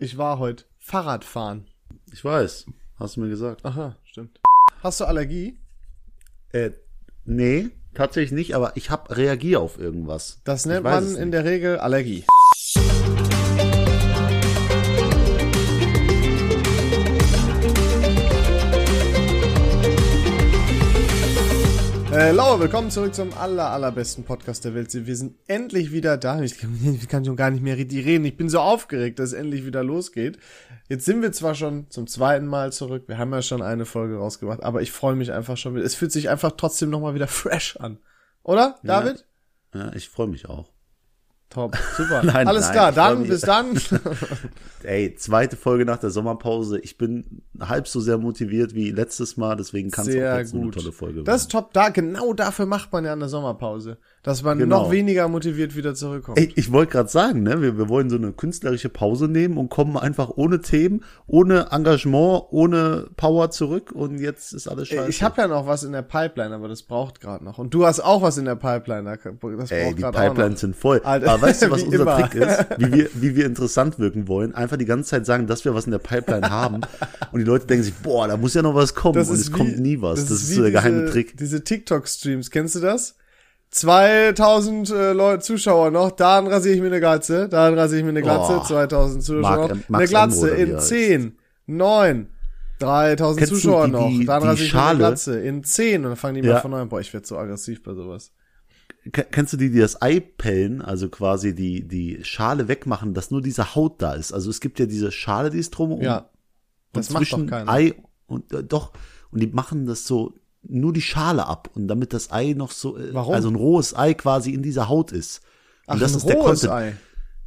Ich war heute Fahrradfahren. Ich weiß, hast du mir gesagt. Aha, stimmt. Hast du Allergie? Äh, nee, tatsächlich nicht, aber ich hab reagier auf irgendwas. Das nennt man in nicht. der Regel Allergie. Äh, Laura, willkommen zurück zum aller, allerbesten Podcast der Welt. Wir sind endlich wieder da. Ich kann, schon gar nicht mehr reden. Ich bin so aufgeregt, dass es endlich wieder losgeht. Jetzt sind wir zwar schon zum zweiten Mal zurück. Wir haben ja schon eine Folge rausgebracht, aber ich freue mich einfach schon wieder. Es fühlt sich einfach trotzdem nochmal wieder fresh an. Oder, Ja. David? Ja, ich freue mich auch. Top, super. Nein, Alles nein, klar, dann, bis dann. Ey, zweite Folge nach der Sommerpause. Ich bin halb so sehr motiviert wie letztes Mal, deswegen kann es auch jetzt so eine gut. tolle Folge Das ist top, da, genau dafür macht man ja eine Sommerpause. Dass man Genau. noch weniger motiviert wieder zurückkommt. Ey, ich wollte gerade sagen, ne, wir, wir wollen so eine künstlerische Pause nehmen und kommen einfach ohne Themen, ohne Engagement, ohne Power zurück und jetzt ist alles scheiße. ich habe ja noch was in der Pipeline, aber das braucht gerade noch. Und du hast auch was in der Pipeline, da- das braucht Ey, die. Pipelines sind voll. Alter, Aber weißt du, was unser immer. Trick ist? Wie wir, wie wir interessant wirken wollen? Einfach die ganze Zeit sagen, dass wir was in der Pipeline haben. Und die Leute denken sich, boah, da muss ja noch was kommen. und es wie- kommt nie was. Das, ist wie so der geheime diese, Trick. Diese TikTok-Streams, kennst du das? 2000 äh, Leute, Zuschauer noch, dann rasiere ich mir eine Glatze, dann rasiere ich mir eine Glatze, Oh. 2000 Zuschauer noch, äh, eine Glatze in er heißt. 10, 9, 3000 Kennst Zuschauer die- noch, dann rasiere ich mir eine? Glatze in 10 und dann fangen die mal Ja. von neuem. Boah, ich werde so aggressiv bei sowas. Ke- Kennst du die, die das Ei pellen, also quasi die, die Schale wegmachen, dass nur diese Haut da ist? Also es gibt ja diese Schale, die ist drumherum. Ja. Das und macht doch zwischen keiner. Ei und äh, doch. Und die machen das so nur die Schale ab und damit das Ei noch so, äh, Warum? also ein rohes Ei quasi in dieser Haut ist. Und Ach, das ein ist der rohes Content. Ei.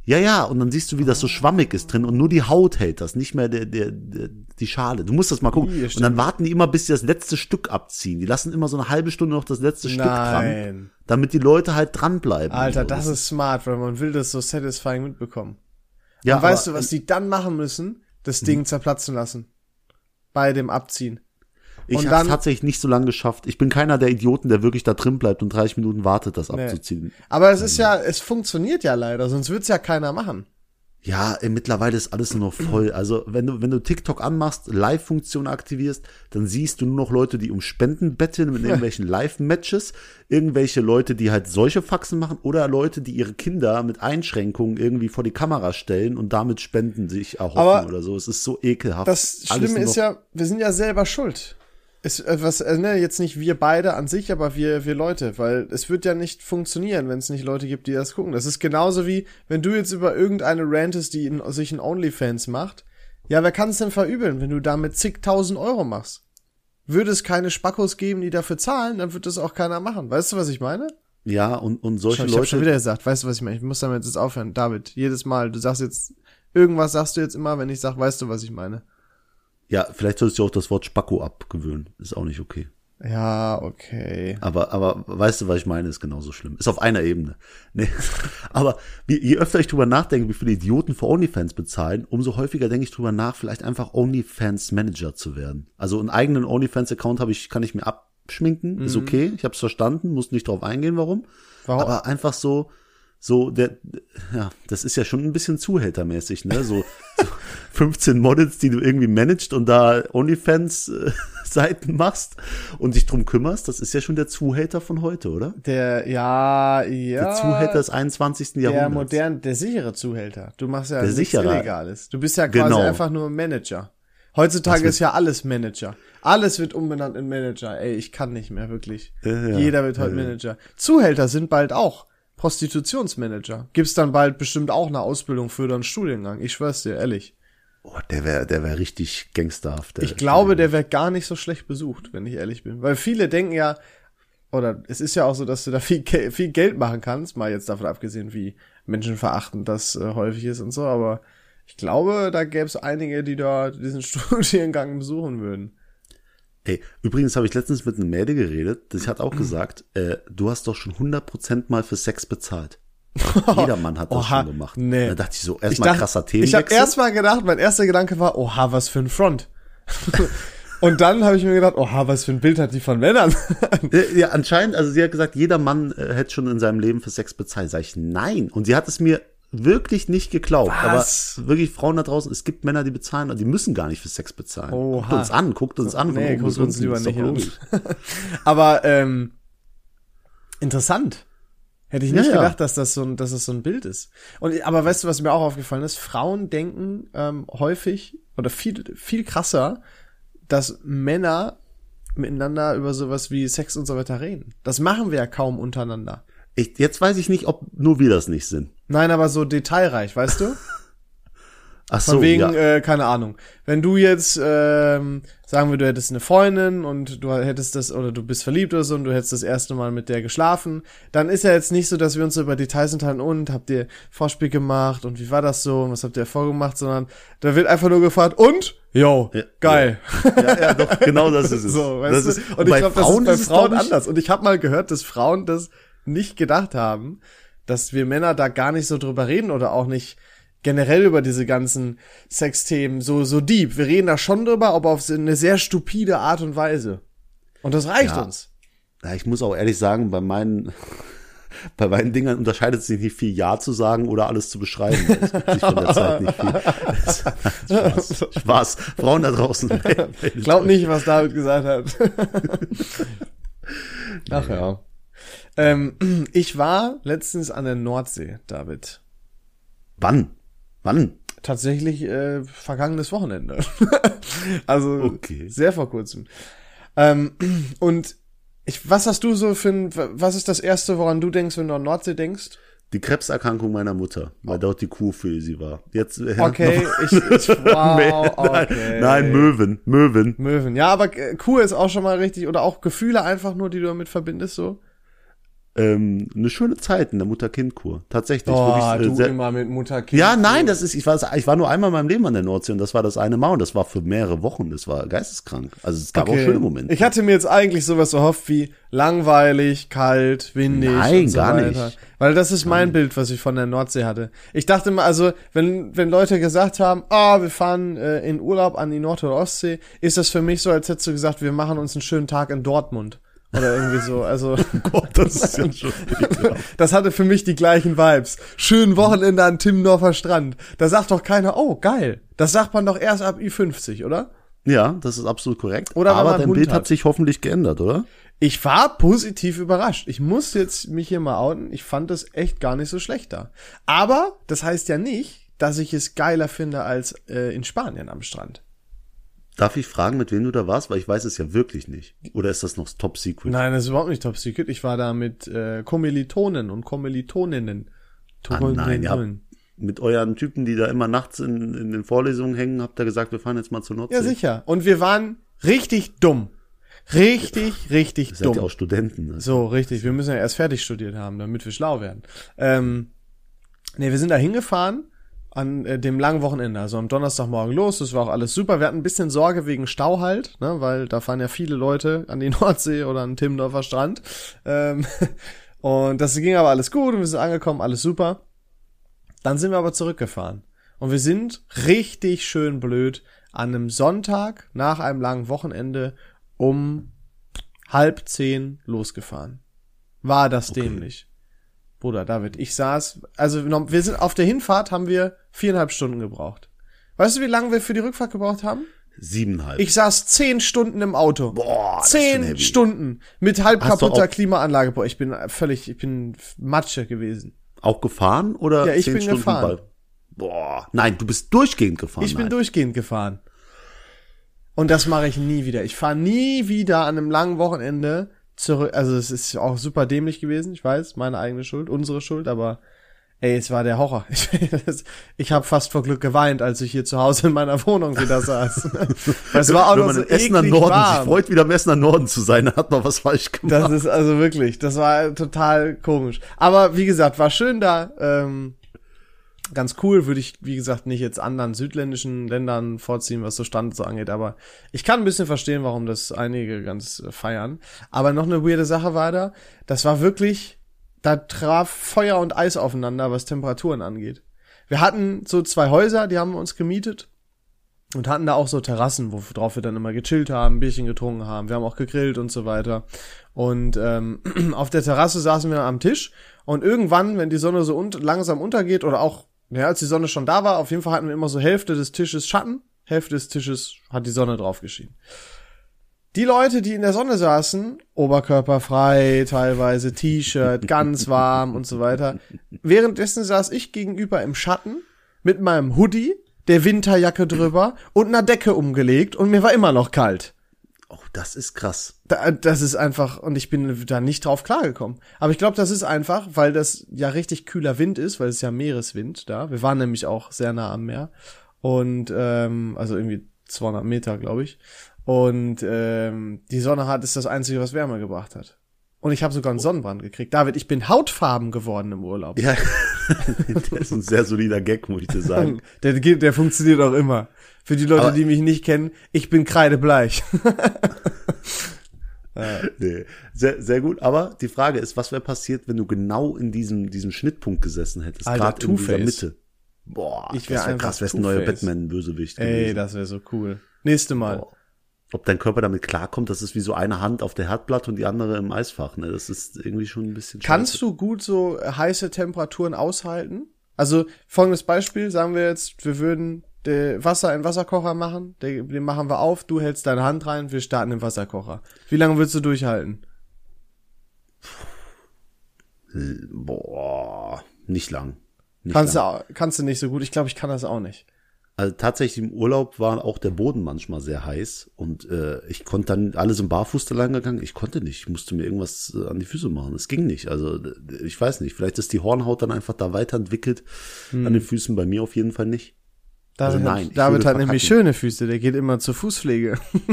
Ja, ja, und dann siehst du, wie das so schwammig ist drin und nur die Haut hält das, nicht mehr der, der, der, die Schale. Du musst das mal gucken. Und dann warten die immer, bis sie das letzte Stück abziehen. Die lassen immer so eine halbe Stunde noch das letzte Stück dran, Nein. damit die Leute halt dranbleiben. Alter, das ist smart, weil man will das so satisfying mitbekommen. ja, Und weißt du, was die dann machen müssen? Das Ding zerplatzen lassen. Bei dem Abziehen. Ich habe dann- tatsächlich nicht so lange geschafft. Ich bin keiner der Idioten, der wirklich da drin bleibt und 30 Minuten wartet, das Nee. abzuziehen. Aber es ist ja, es funktioniert ja leider, sonst wird's ja keiner machen. Ja, ey, mittlerweile ist alles nur noch voll. Also wenn du, wenn du TikTok anmachst, Live-Funktion aktivierst, dann siehst du nur noch Leute, die um Spenden betteln mit irgendwelchen Live-Matches, irgendwelche Leute, die halt solche Faxen machen oder Leute, die ihre Kinder mit Einschränkungen irgendwie vor die Kamera stellen und damit Spenden sich erhoffen Aber oder so. Es ist so ekelhaft. Das Schlimme ist ja, wir sind ja selber schuld. Es, äh, was, äh, ne, jetzt nicht wir beide an sich, aber wir, wir Leute, weil es wird ja nicht funktionieren, wenn es nicht Leute gibt, die das gucken. Das ist genauso wie, wenn du jetzt über irgendeine rantest, die in, sich in OnlyFans macht. Ja, wer kann es denn verübeln, wenn du damit zigtausend Euro machst? Würde es keine Spackos geben, die dafür zahlen, dann wird das auch keiner machen. Weißt du, was ich meine? Ja, und, und solche Schau, ich hab schon Leute. wieder gesagt, weißt du, was ich meine? Ich muss damit jetzt aufhören. David, jedes Mal, du sagst jetzt, irgendwas sagst du jetzt immer, wenn ich sag, weißt du, was ich meine? Ja, vielleicht solltest du auch das Wort Spacko abgewöhnen. Ist auch nicht okay. Ja, okay. Aber, aber weißt du, was ich meine, ist genauso schlimm. Ist auf einer Ebene. Nee. Aber wie, je öfter ich drüber nachdenke, wie viele Idioten für OnlyFans bezahlen, umso häufiger denke ich drüber nach, vielleicht einfach OnlyFans Manager zu werden. Also einen eigenen OnlyFans-Account habe ich, kann ich mir abschminken, ist okay, ich habe es verstanden, muss nicht drauf eingehen, warum. Warum? Aber einfach so, so der, ja, das ist ja schon ein bisschen zuhältermäßig, ne? So, so 15 Models, die du irgendwie managst und da OnlyFans äh, Seiten machst und dich drum kümmerst, das ist ja schon der Zuhälter von heute, oder? Der, ja, ja. Der Zuhälter des 21. der Jahrhunderts. modern, der sichere Zuhälter. Du machst ja Der nichts sichere. Illegales. Du bist ja quasi Genau. einfach nur Manager. Heutzutage ist ja alles Manager. Alles wird umbenannt in Manager. Ey, ich kann nicht mehr wirklich. Ja. Jeder wird heute ja. Manager. Zuhälter sind bald auch Prostitutionsmanager. Gibt's dann bald bestimmt auch eine Ausbildung für oder einen Studiengang. Ich schwör's dir, ehrlich. Oh, der wäre der wär richtig gangsterhaft. Ich glaube, der wird gar nicht so schlecht besucht, wenn ich ehrlich bin. Weil viele denken ja, oder es ist ja auch so, dass du da viel, viel Geld machen kannst, mal jetzt davon abgesehen, wie menschenverachtend das äh, häufig ist und so, aber ich glaube, da gäbe es einige, die da diesen Studiengang besuchen würden. Ey, übrigens habe ich letztens mit einem Mädel geredet, das hat auch gesagt, äh, du hast doch schon 100% mal für Sex bezahlt. Jeder Mann hat das Oha, schon gemacht. nee. Da dachte ich so, Ich erstmal krasser Ich Themenwechsel. habe erst mal gedacht, mein erster Gedanke war, oha, was für ein Front. und dann habe ich mir gedacht, oha, was für ein Bild hat die von Männern. Äh, Ja, anscheinend, also sie hat gesagt, jeder Mann äh, hätte schon in seinem Leben für Sex bezahlt. Sag ich, nein. Und sie hat es mir wirklich nicht geglaubt. Was? Aber wirklich Frauen da draußen, es gibt Männer, die bezahlen, die müssen gar nicht für Sex bezahlen. Oha. Guckt uns an, guckt uns an. Nee, guckt uns lieber nicht an. Aber ähm, interessant. Hätte ich nicht Ja, ja. gedacht, dass das so ein, dass das so ein Bild ist. Und aber weißt du, was mir auch aufgefallen ist? Frauen denken ähm, häufig oder viel viel krasser, dass Männer miteinander über sowas wie Sex und so weiter reden. Das machen wir ja kaum untereinander. Ich, jetzt weiß ich nicht, ob nur wir das nicht sind. Nein, aber so detailreich, weißt du? Ach Von so, wegen, ja. äh, keine Ahnung. Wenn du jetzt, ähm, sagen wir, du hättest eine Freundin und du hättest das, oder du bist verliebt oder so und du hättest das erste Mal mit der geschlafen, dann ist ja jetzt nicht so, dass wir uns so über Details unterhalten und habt ihr Vorspiel gemacht und wie war das so und was habt ihr vorgemacht, sondern da wird einfach nur gefragt und? Yo, Ja, geil. ja, ja, doch, genau das ist es. So, weißt das du? und ich glaube, das ist bei Frauen anders. Und ich habe mal gehört, dass Frauen das nicht gedacht haben, dass wir Männer da gar nicht so drüber reden oder auch nicht generell über diese ganzen Sexthemen so so deep. Wir reden da schon drüber, aber auf eine sehr stupide Art und Weise. Und das reicht Ja. uns. Ja, ich muss auch ehrlich sagen, bei meinen, bei meinen Dingern unterscheidet sich nicht viel Ja zu sagen oder alles zu beschreiben. Es gibt sich von der Zeit nicht viel. Spaß. Spaß. Frauen da draußen. Ich glaube nicht, was David gesagt hat. Ach ja. Ähm, ich war letztens an der Nordsee, David. Wann? Wann? Tatsächlich äh, vergangenes Wochenende. also Okay. sehr vor kurzem. Ähm, und ich, was hast du so für ein, was ist das erste, woran du denkst, wenn du an Nordsee denkst? Die Krebserkrankung meiner Mutter, weil dort die Kuh für sie war. Jetzt, äh, ja, Okay, noch- ich, ich wow, nein, okay. nein, Möwen, Möwen. Möwen. Ja, aber äh, Kuh ist auch schon mal richtig, oder auch Gefühle einfach nur, die du damit verbindest, so. Ähm, eine schöne Zeit in der Mutter-Kind-Kur. Tatsächlich. Oh, wirklich, äh, du immer mit Mutter, Kind. Ja, nein, das ist, ich war, ich war nur einmal in meinem Leben an der Nordsee und das war das eine Mal und das war für mehrere Wochen. Das war geisteskrank. Also es gab auch schöne Momente. Ich hatte mir jetzt eigentlich sowas erhofft wie langweilig, kalt, windig Nein, so gar weiter. nicht. Weil das ist mein Bild, was ich von der Nordsee hatte. Ich dachte mal, also wenn wenn Leute gesagt haben, ah, wir fahren äh, in Urlaub an die Nord- oder Ostsee, ist das für mich so, als hättest du gesagt, wir machen uns einen schönen Tag in Dortmund oder irgendwie so. Also Gott, das ist ja schon das hatte für mich die gleichen Vibes. Schönen Wochenende an Timmendorfer Strand. Da sagt doch keiner, oh geil. Das sagt man doch erst ab Ü50, oder? Ja, das ist absolut korrekt. Oder Aber dein Hund Bild hat. hat sich hoffentlich geändert, oder? Ich war positiv überrascht. Ich muss jetzt mich hier mal outen. Ich fand es echt gar nicht so schlecht da. Aber das heißt ja nicht, dass ich es geiler finde als äh, in Spanien am Strand. Darf ich fragen, mit wem du da warst? Weil ich weiß es ja wirklich nicht. Oder ist das noch top secret? Nein, das ist überhaupt nicht top secret. Ich war da mit äh, Kommilitonen und Kommilitoninnen. Ah, nein, ja. Mit euren Typen, die da immer nachts in, in den Vorlesungen hängen, habt ihr gesagt, wir fahren jetzt mal zur Nordsee. Ja, sicher. Und wir waren richtig dumm. Richtig, richtig Ihr seid dumm. ja auch Studenten. Also. So, richtig. Wir müssen ja erst fertig studiert haben, damit wir schlau werden. Ähm, nee, wir sind da hingefahren an äh, dem langen Wochenende, also am Donnerstagmorgen los. Das war auch alles super. Wir hatten ein bisschen Sorge wegen Stau halt, ne, weil da fahren ja viele Leute an die Nordsee oder an den Timmendorfer Strand. Ähm, und das ging aber alles gut und wir sind angekommen, alles super. Dann sind wir aber zurückgefahren. Und wir sind richtig schön blöd an einem Sonntag nach einem langen Wochenende um halb zehn losgefahren. War das Okay. dämlich. Bruder David, ich saß, also wir sind auf der Hinfahrt haben wir viereinhalb Stunden gebraucht. Weißt du, wie lange wir für die Rückfahrt gebraucht haben? Siebeneinhalb. Ich saß zehn Stunden im Auto. Boah, zehn. Stunden mit halb Hast kaputter Klimaanlage. Boah, ich bin völlig, ich bin Matsche gewesen. Auch gefahren oder Ja, ich bin Stunden gefahren. Bei? Nein, nein, du bist durchgehend gefahren. Ich bin nein. durchgehend gefahren. Und das mache ich nie wieder. Ich fahre nie wieder an einem langen Wochenende zurück. Also es ist auch super dämlich gewesen, ich weiß, meine eigene Schuld, unsere Schuld, aber ey, es war der Horror. Ich, ich habe fast vor Glück geweint, als ich hier zu Hause in meiner Wohnung wieder saß. Weil es war auch Wenn noch man so Essener Norden sich warm. freut, wieder im Essener Norden zu sein, hat man was falsch gemacht. Das ist also wirklich, das war total komisch. Aber wie gesagt, war schön da. Ähm, ganz cool, würde ich, wie gesagt, nicht jetzt anderen südländischen Ländern vorziehen, was so Stand so angeht. Aber ich kann ein bisschen verstehen, warum das einige ganz feiern. Aber noch eine weirde Sache war da. Das war wirklich, da traf Feuer und Eis aufeinander, was Temperaturen angeht. Wir hatten so zwei Häuser, die haben wir uns gemietet. und hatten da auch so Terrassen, worauf wir dann immer gechillt haben, Bierchen getrunken haben. Wir haben auch gegrillt und so weiter. Und ähm, auf der Terrasse saßen wir am Tisch und irgendwann, wenn die Sonne so un langsam untergeht oder auch, ja, als die Sonne schon da war, auf jeden Fall hatten wir immer so Hälfte des Tisches Schatten, Hälfte des Tisches hat die Sonne drauf geschienen. Die Leute, die in der Sonne saßen, oberkörperfrei, teilweise T-Shirt, ganz warm und so weiter. Währenddessen saß ich gegenüber im Schatten mit meinem Hoodie, der Winterjacke drüber und einer Decke umgelegt und mir war immer noch kalt. Oh, das ist krass. Da, das ist einfach, und ich bin da nicht drauf klargekommen. Aber ich glaube, das ist einfach, weil das ja richtig kühler Wind ist, weil es ist ja Meereswind da. Wir waren nämlich auch sehr nah am Meer. Und, ähm, also irgendwie 200 Meter, glaube ich. Und ähm, die Sonne hat ist das Einzige, was Wärme gebracht hat. Und ich habe sogar einen Sonnenbrand gekriegt. David, ich bin hautfarben geworden im Urlaub. Ja, der ist ein sehr solider Gag, muss ich dir sagen. der, der funktioniert auch immer. Für die Leute, Aber- die mich nicht kennen, ich bin kreidebleich. Nee, sehr, sehr gut. Aber die Frage ist, was wäre passiert, wenn du genau in diesem, diesem Schnittpunkt gesessen hättest? Gerade in Two-Face. Mitte. Boah, Ich wär das wär einfach krass, wärst ein neuer. Batman-Bösewicht Ey, gewesen. das wäre so cool. Nächste Mal. Boah. Ob dein Körper damit klarkommt, das ist wie so eine Hand auf der Herdplatte und die andere im Eisfach. Ne? Das ist irgendwie schon ein bisschen Kannst scheiße. du gut so heiße Temperaturen aushalten? Also folgendes Beispiel, sagen wir jetzt, wir würden Wasser in Wasserkocher machen, den, machen wir auf, du hältst deine Hand rein, wir starten den Wasserkocher. Wie lange würdest du durchhalten? Boah, nicht lang. Nicht Kannst du, lang. au- kannst du nicht so gut, ich glaube, ich kann das auch nicht. Also tatsächlich im Urlaub war auch der Boden manchmal sehr heiß und äh, ich konnte dann alles im Barfuß da lang gegangen. Ich konnte nicht, ich musste mir irgendwas äh, an die Füße machen. Es ging nicht. Also ich weiß nicht. Vielleicht ist die Hornhaut dann einfach da weiterentwickelt an den Füßen. Bei mir auf jeden Fall nicht. David, Also nein, hat, David hat nämlich schöne Füße, der geht immer zur Fußpflege.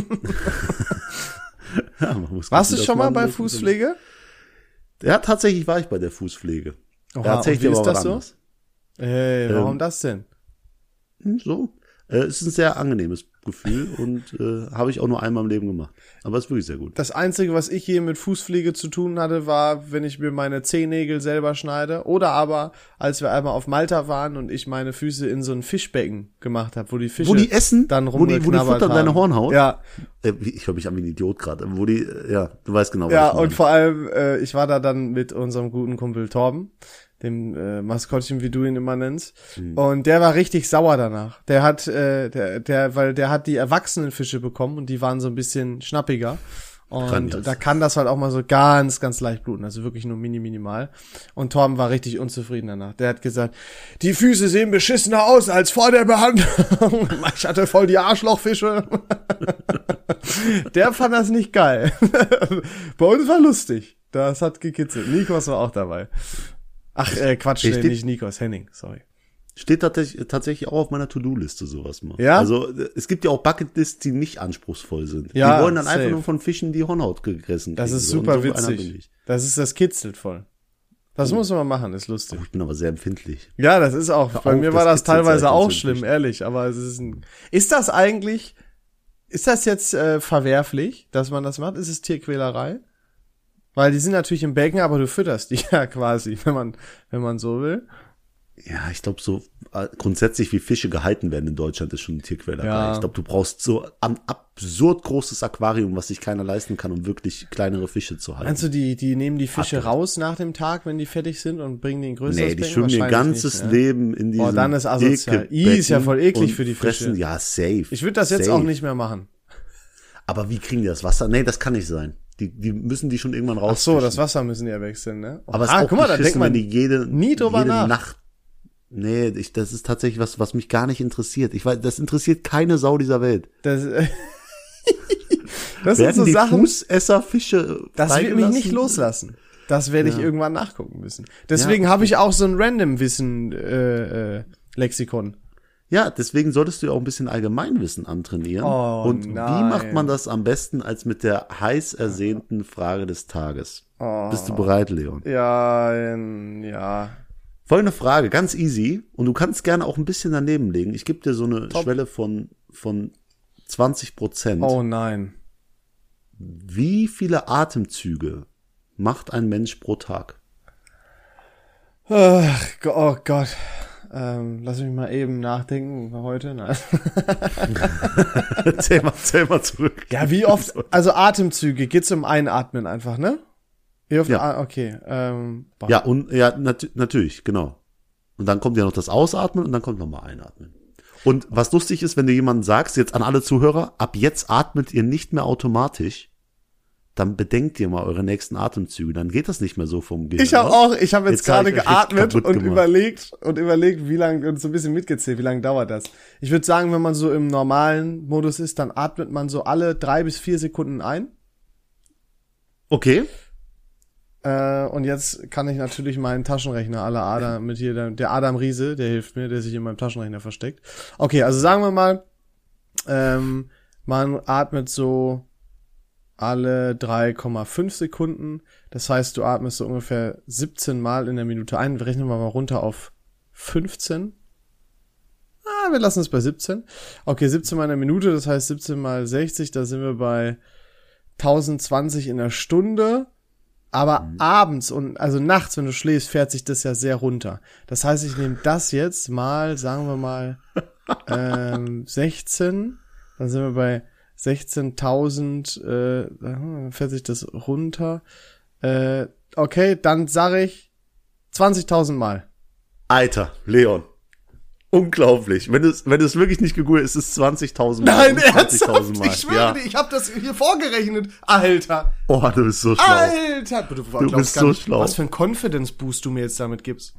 Ja, Warst du schon mal bei Fußpflege? Ja, tatsächlich war ich bei der Fußpflege. Oha, da erzähl ich und wie ist das so? anderes. Ey, warum Ähm, das denn? Hm, So. Äh, es ist ein sehr angenehmes Gefühl und äh, habe ich auch nur einmal im Leben gemacht. Aber es ist wirklich sehr gut. Das Einzige, was ich je mit Fußpflege zu tun hatte, war, wenn ich mir meine Zehennägel selber schneide. Oder aber, als wir einmal auf Malta waren und ich meine Füße in so ein Fischbecken gemacht habe, wo die Fische Wo die essen? dann Wo die- wo die futtern haben. deine Hornhaut? Ja, Äh, ich höre mich an wie ein Idiot gerade. Wo die, äh, ja, du weißt genau, was ja ich meine. und vor allem, äh, ich war da dann mit unserem guten Kumpel Torben, dem äh, Maskottchen, wie du ihn immer nennst. Hm. Und der war richtig sauer danach. Der hat, äh, der, der, weil der hat die erwachsenen Fische bekommen und die waren so ein bisschen schnappiger. Und Grandios. da kann das halt auch mal so ganz, ganz leicht bluten, also wirklich nur mini, minimal. Und Torben war richtig unzufrieden danach. Der hat gesagt, die Füße sehen beschissener aus als vor der Behandlung. Ich hatte voll die Arschlochfische. Der fand das nicht geil. Bei uns war lustig. Das hat gekitzelt. Nikos war auch dabei. Ach, äh, Quatsch, nee, steht- nicht Nikos, Henning, sorry. Steht tatsächlich, tatsächlich auch auf meiner To-Do-Liste sowas mal. Ja? Also äh, es gibt ja auch Bucketlists, die nicht anspruchsvoll sind. Ja, die wollen dann safe. einfach nur von Fischen die Hornhaut gegessen. Das kriegen. ist super so witzig. Das ist, das kitzelt voll. Das muss man machen, ist lustig. Oh, ich bin aber sehr empfindlich. Ja, das ist auch. Bei auf, mir war das das teilweise auch schlimm, ehrlich. Aber es ist ein. Ist das eigentlich? Ist das jetzt äh, verwerflich, dass man das macht? Ist es Tierquälerei? Weil die sind natürlich im Becken, aber du fütterst die ja quasi, wenn man, wenn man so will. Ja, ich glaube so äh, grundsätzlich, wie Fische gehalten werden in Deutschland, ist schon eine Tierquälerei. Ja. Ich glaube, du brauchst so ein absurd großes Aquarium, was sich keiner leisten kann, um wirklich kleinere Fische zu halten. Meinst du, die, die nehmen die Fische Abgehakt. raus nach dem Tag, wenn die fertig sind und bringen die in größeres Nee, die Becken? schwimmen ihr ganzes nicht? Leben in diesem Boah, dann ist asozial. Ih, ist ja voll eklig für die fressen, Fische. Ja, safe. Ich würde das jetzt safe. auch nicht mehr machen. Aber wie kriegen die das Wasser? Nee, das kann nicht sein. Die, die müssen die schon irgendwann raus. Ach so, das Wasser müssen die ja wechseln, ne? Aber es ah, ist auch guck mal, da denkt man die jede, nie drüber jede nach. Nacht. Nee, ich, das ist tatsächlich was, was mich gar nicht interessiert. Ich weiß, das interessiert keine Sau dieser Welt. Das, das sind so die Sachen, Fußesserfische das wird mich nicht loslassen. Das werde ich irgendwann nachgucken müssen. Deswegen habe ich auch so ein Random-Wissen äh, äh, Lexikon. Ja, deswegen solltest du ja auch ein bisschen Allgemeinwissen antrainieren. Oh, Und wie nein. macht man das am besten als mit der heiß ersehnten Frage des Tages? Oh. Bist du bereit, Leon? Ja, ähm, ja. Folgende Frage, ganz easy. Und du kannst gerne auch ein bisschen daneben legen. Ich gebe dir so eine Schwelle von, von 20 Prozent. Oh nein. Wie viele Atemzüge macht ein Mensch pro Tag? Ach, oh Gott. Ähm, lass mich mal eben nachdenken heute. Nein. zähl, mal, zähl mal zurück. Ja, wie oft, also Atemzüge, geht's um Einatmen einfach, ne? Wie oft, Ja. ah, okay. Ähm, boah. Ja, und ja, nat natürlich, genau. Und dann kommt ja noch das Ausatmen und dann kommt nochmal Einatmen. Und was lustig ist, wenn du jemandem sagst, jetzt an alle Zuhörer, ab jetzt atmet ihr nicht mehr automatisch, dann bedenkt ihr mal eure nächsten Atemzüge, dann geht das nicht mehr so vom Gehirn. Ich habe auch, ich habe jetzt, Jetzt gerade geatmet und gemacht. überlegt und überlegt, wie lange und so ein bisschen mitgezählt, wie lange dauert das? Ich würde sagen, wenn man so im normalen Modus ist, dann atmet man so alle drei bis vier Sekunden ein. Okay. Äh, und jetzt kann ich natürlich meinen Taschenrechner aller Adam mit hier, der, der Adam Riese, der hilft mir, der sich in meinem Taschenrechner versteckt. Okay, also sagen wir mal, ähm, man atmet so alle 3,5 Sekunden. Das heißt, du atmest so ungefähr 17 Mal in der Minute ein. Rechnen wir mal runter auf 15. Ah, wir lassen es bei 17. Okay, 17 Mal in der Minute, das heißt 17 mal 60, da sind wir bei 1020 in der Stunde. Aber abends und also nachts, wenn du schläfst, fährt sich das ja sehr runter. Das heißt, ich nehme das jetzt mal, sagen wir mal, ähm, 16, dann sind wir bei 16.000, äh, fährt sich das runter. Äh, okay, dann sage ich 20.000 Mal. Alter, Leon. Unglaublich. Wenn du es wenn du es wirklich nicht gegoogelt hast, ist es 20.000 Mal. Nein, Und ernsthaft? 20.000 Mal. Ich schwöre ja. dir, ich habe das hier vorgerechnet. Alter, Oh, du bist so schlau. Alter. Du, glaubst bist so nicht, schlau. Was für ein Confidence Boost du mir jetzt damit gibst.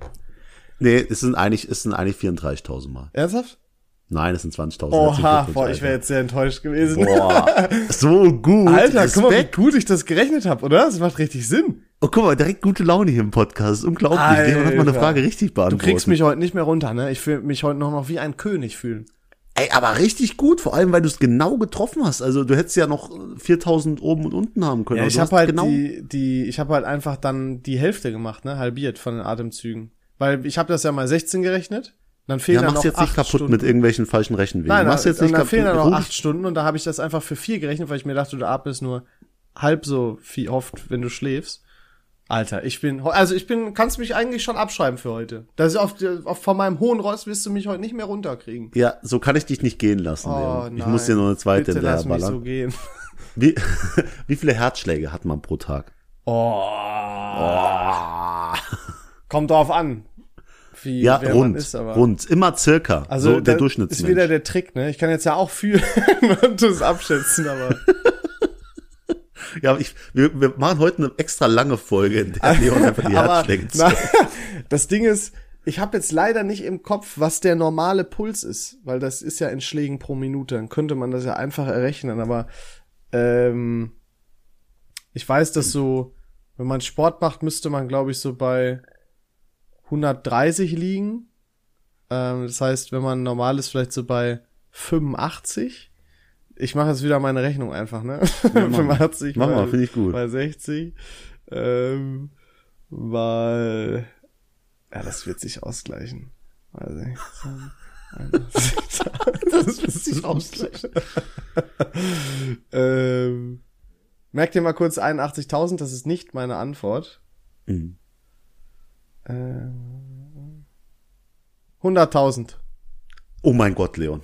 Nee, es sind eigentlich, es sind eigentlich 34.000 Mal. Ernsthaft? Nein, es sind 20.000. Oha, boah, ich wäre jetzt sehr enttäuscht gewesen. Alter. Boah, so gut. Alter, guck mal, wie Respekt. gut ich das gerechnet habe, oder? Das macht richtig Sinn. Oh, guck mal, direkt gute Laune hier im Podcast. Unglaublich. Leon hat mal eine Alter. Frage richtig Du beantwortet. kriegst mich heute nicht mehr runter, ne? Ich fühle mich heute noch, noch wie ein König fühlen. Ey, aber richtig gut, vor allem, weil du es genau getroffen hast. Also, du hättest ja noch 4000 oben und unten haben können. Ja, ich du habe halt genau die, die, ich habe halt einfach dann die Hälfte gemacht, ne? Halbiert von den Atemzügen. Weil ich habe das ja mal 16 gerechnet. Dann fehlen Ja, dann noch jetzt nicht kaputt Stunden. mit irgendwelchen falschen Rechenwegen. Nein, mach's nein, jetzt nicht dann kaputt. fehlen dann noch acht Stunden und da habe ich das einfach für vier gerechnet, weil ich mir dachte, du atmest nur halb so viel oft, wenn du schläfst. Alter, ich bin, also ich bin, kannst mich eigentlich schon abschreiben für heute. Das ist auf, auf von meinem hohen Ross wirst du mich heute nicht mehr runterkriegen. Ja, so kann ich dich nicht gehen lassen, Oh, Leon. Ich nein. muss dir noch eine zweite Bitte lass mich so gehen. Wie, wie viele Herzschläge hat man pro Tag? Oh. Kommt drauf an. Wie Ja, wer rund, man ist, aber. rund. Immer circa. Also so der Durchschnittsmensch. ist wieder der Trick, ne? Ich kann jetzt ja auch fühlen und das abschätzen, aber ja, ich, wir, wir machen heute eine extra lange Folge, in der Leon einfach die aber na, das Ding ist, ich habe jetzt leider nicht im Kopf, was der normale Puls ist, weil das ist ja in Schlägen pro Minute. Dann könnte man das ja einfach errechnen, aber ähm, ich weiß, dass so, wenn man Sport macht, müsste man, glaube ich, so bei 130 liegen. Ähm, das heißt, wenn man normal ist, vielleicht so bei 85. Ich mache jetzt wieder meine Rechnung einfach, ne? mach mal. 85 Mach mal, finde ich gut. Mal 60. Ähm, mal. Ja, das wird sich ausgleichen. Mal 16. 61. das wird sich ausgleichen. ähm, merkt ihr mal kurz 81.000, das ist nicht meine Antwort. Mhm. Ähm, 100.000. Oh mein Gott, Leon.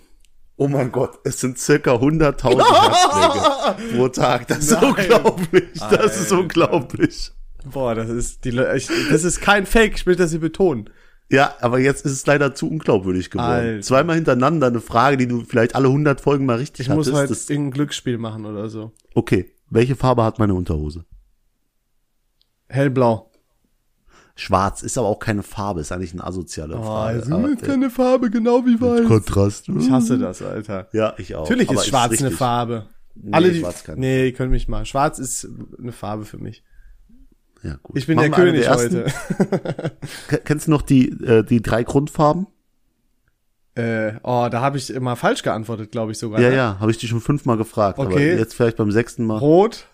Oh mein Gott, es sind circa 100.000 Herzschläge pro Tag. Das ist Nein. unglaublich. Das ist Alter. unglaublich. Boah, das ist die, ich, das ist kein Fake, ich will das hier betonen. Ja, aber jetzt ist es leider zu unglaubwürdig geworden. Alter. Zweimal hintereinander eine Frage, die du vielleicht alle 100 Folgen mal richtig Ich muss hattest. halt das, irgendein Glücksspiel machen oder so. okay, welche Farbe hat meine Unterhose? Hellblau. Schwarz ist aber auch keine Farbe, ist eigentlich eine asoziale Frage. also aber, ist keine Farbe, genau wie weiß. Kontrast. Ich hasse das, Alter. Ja, ich auch. Natürlich Aber ist schwarz eine richtig. Farbe. Nee, Alle die, schwarz kann- nee, ihr könnt mich mal. Schwarz ist eine Farbe für mich. Ja, gut. Ich bin Machen der eine König der heute. Ke- Kennst du noch die, äh, die drei Grundfarben? äh, oh, da habe ich immer falsch geantwortet, glaube ich sogar. Ja, ne? ja, habe ich dich schon fünfmal gefragt. Aber Okay. jetzt vielleicht beim sechsten Mal. Rot.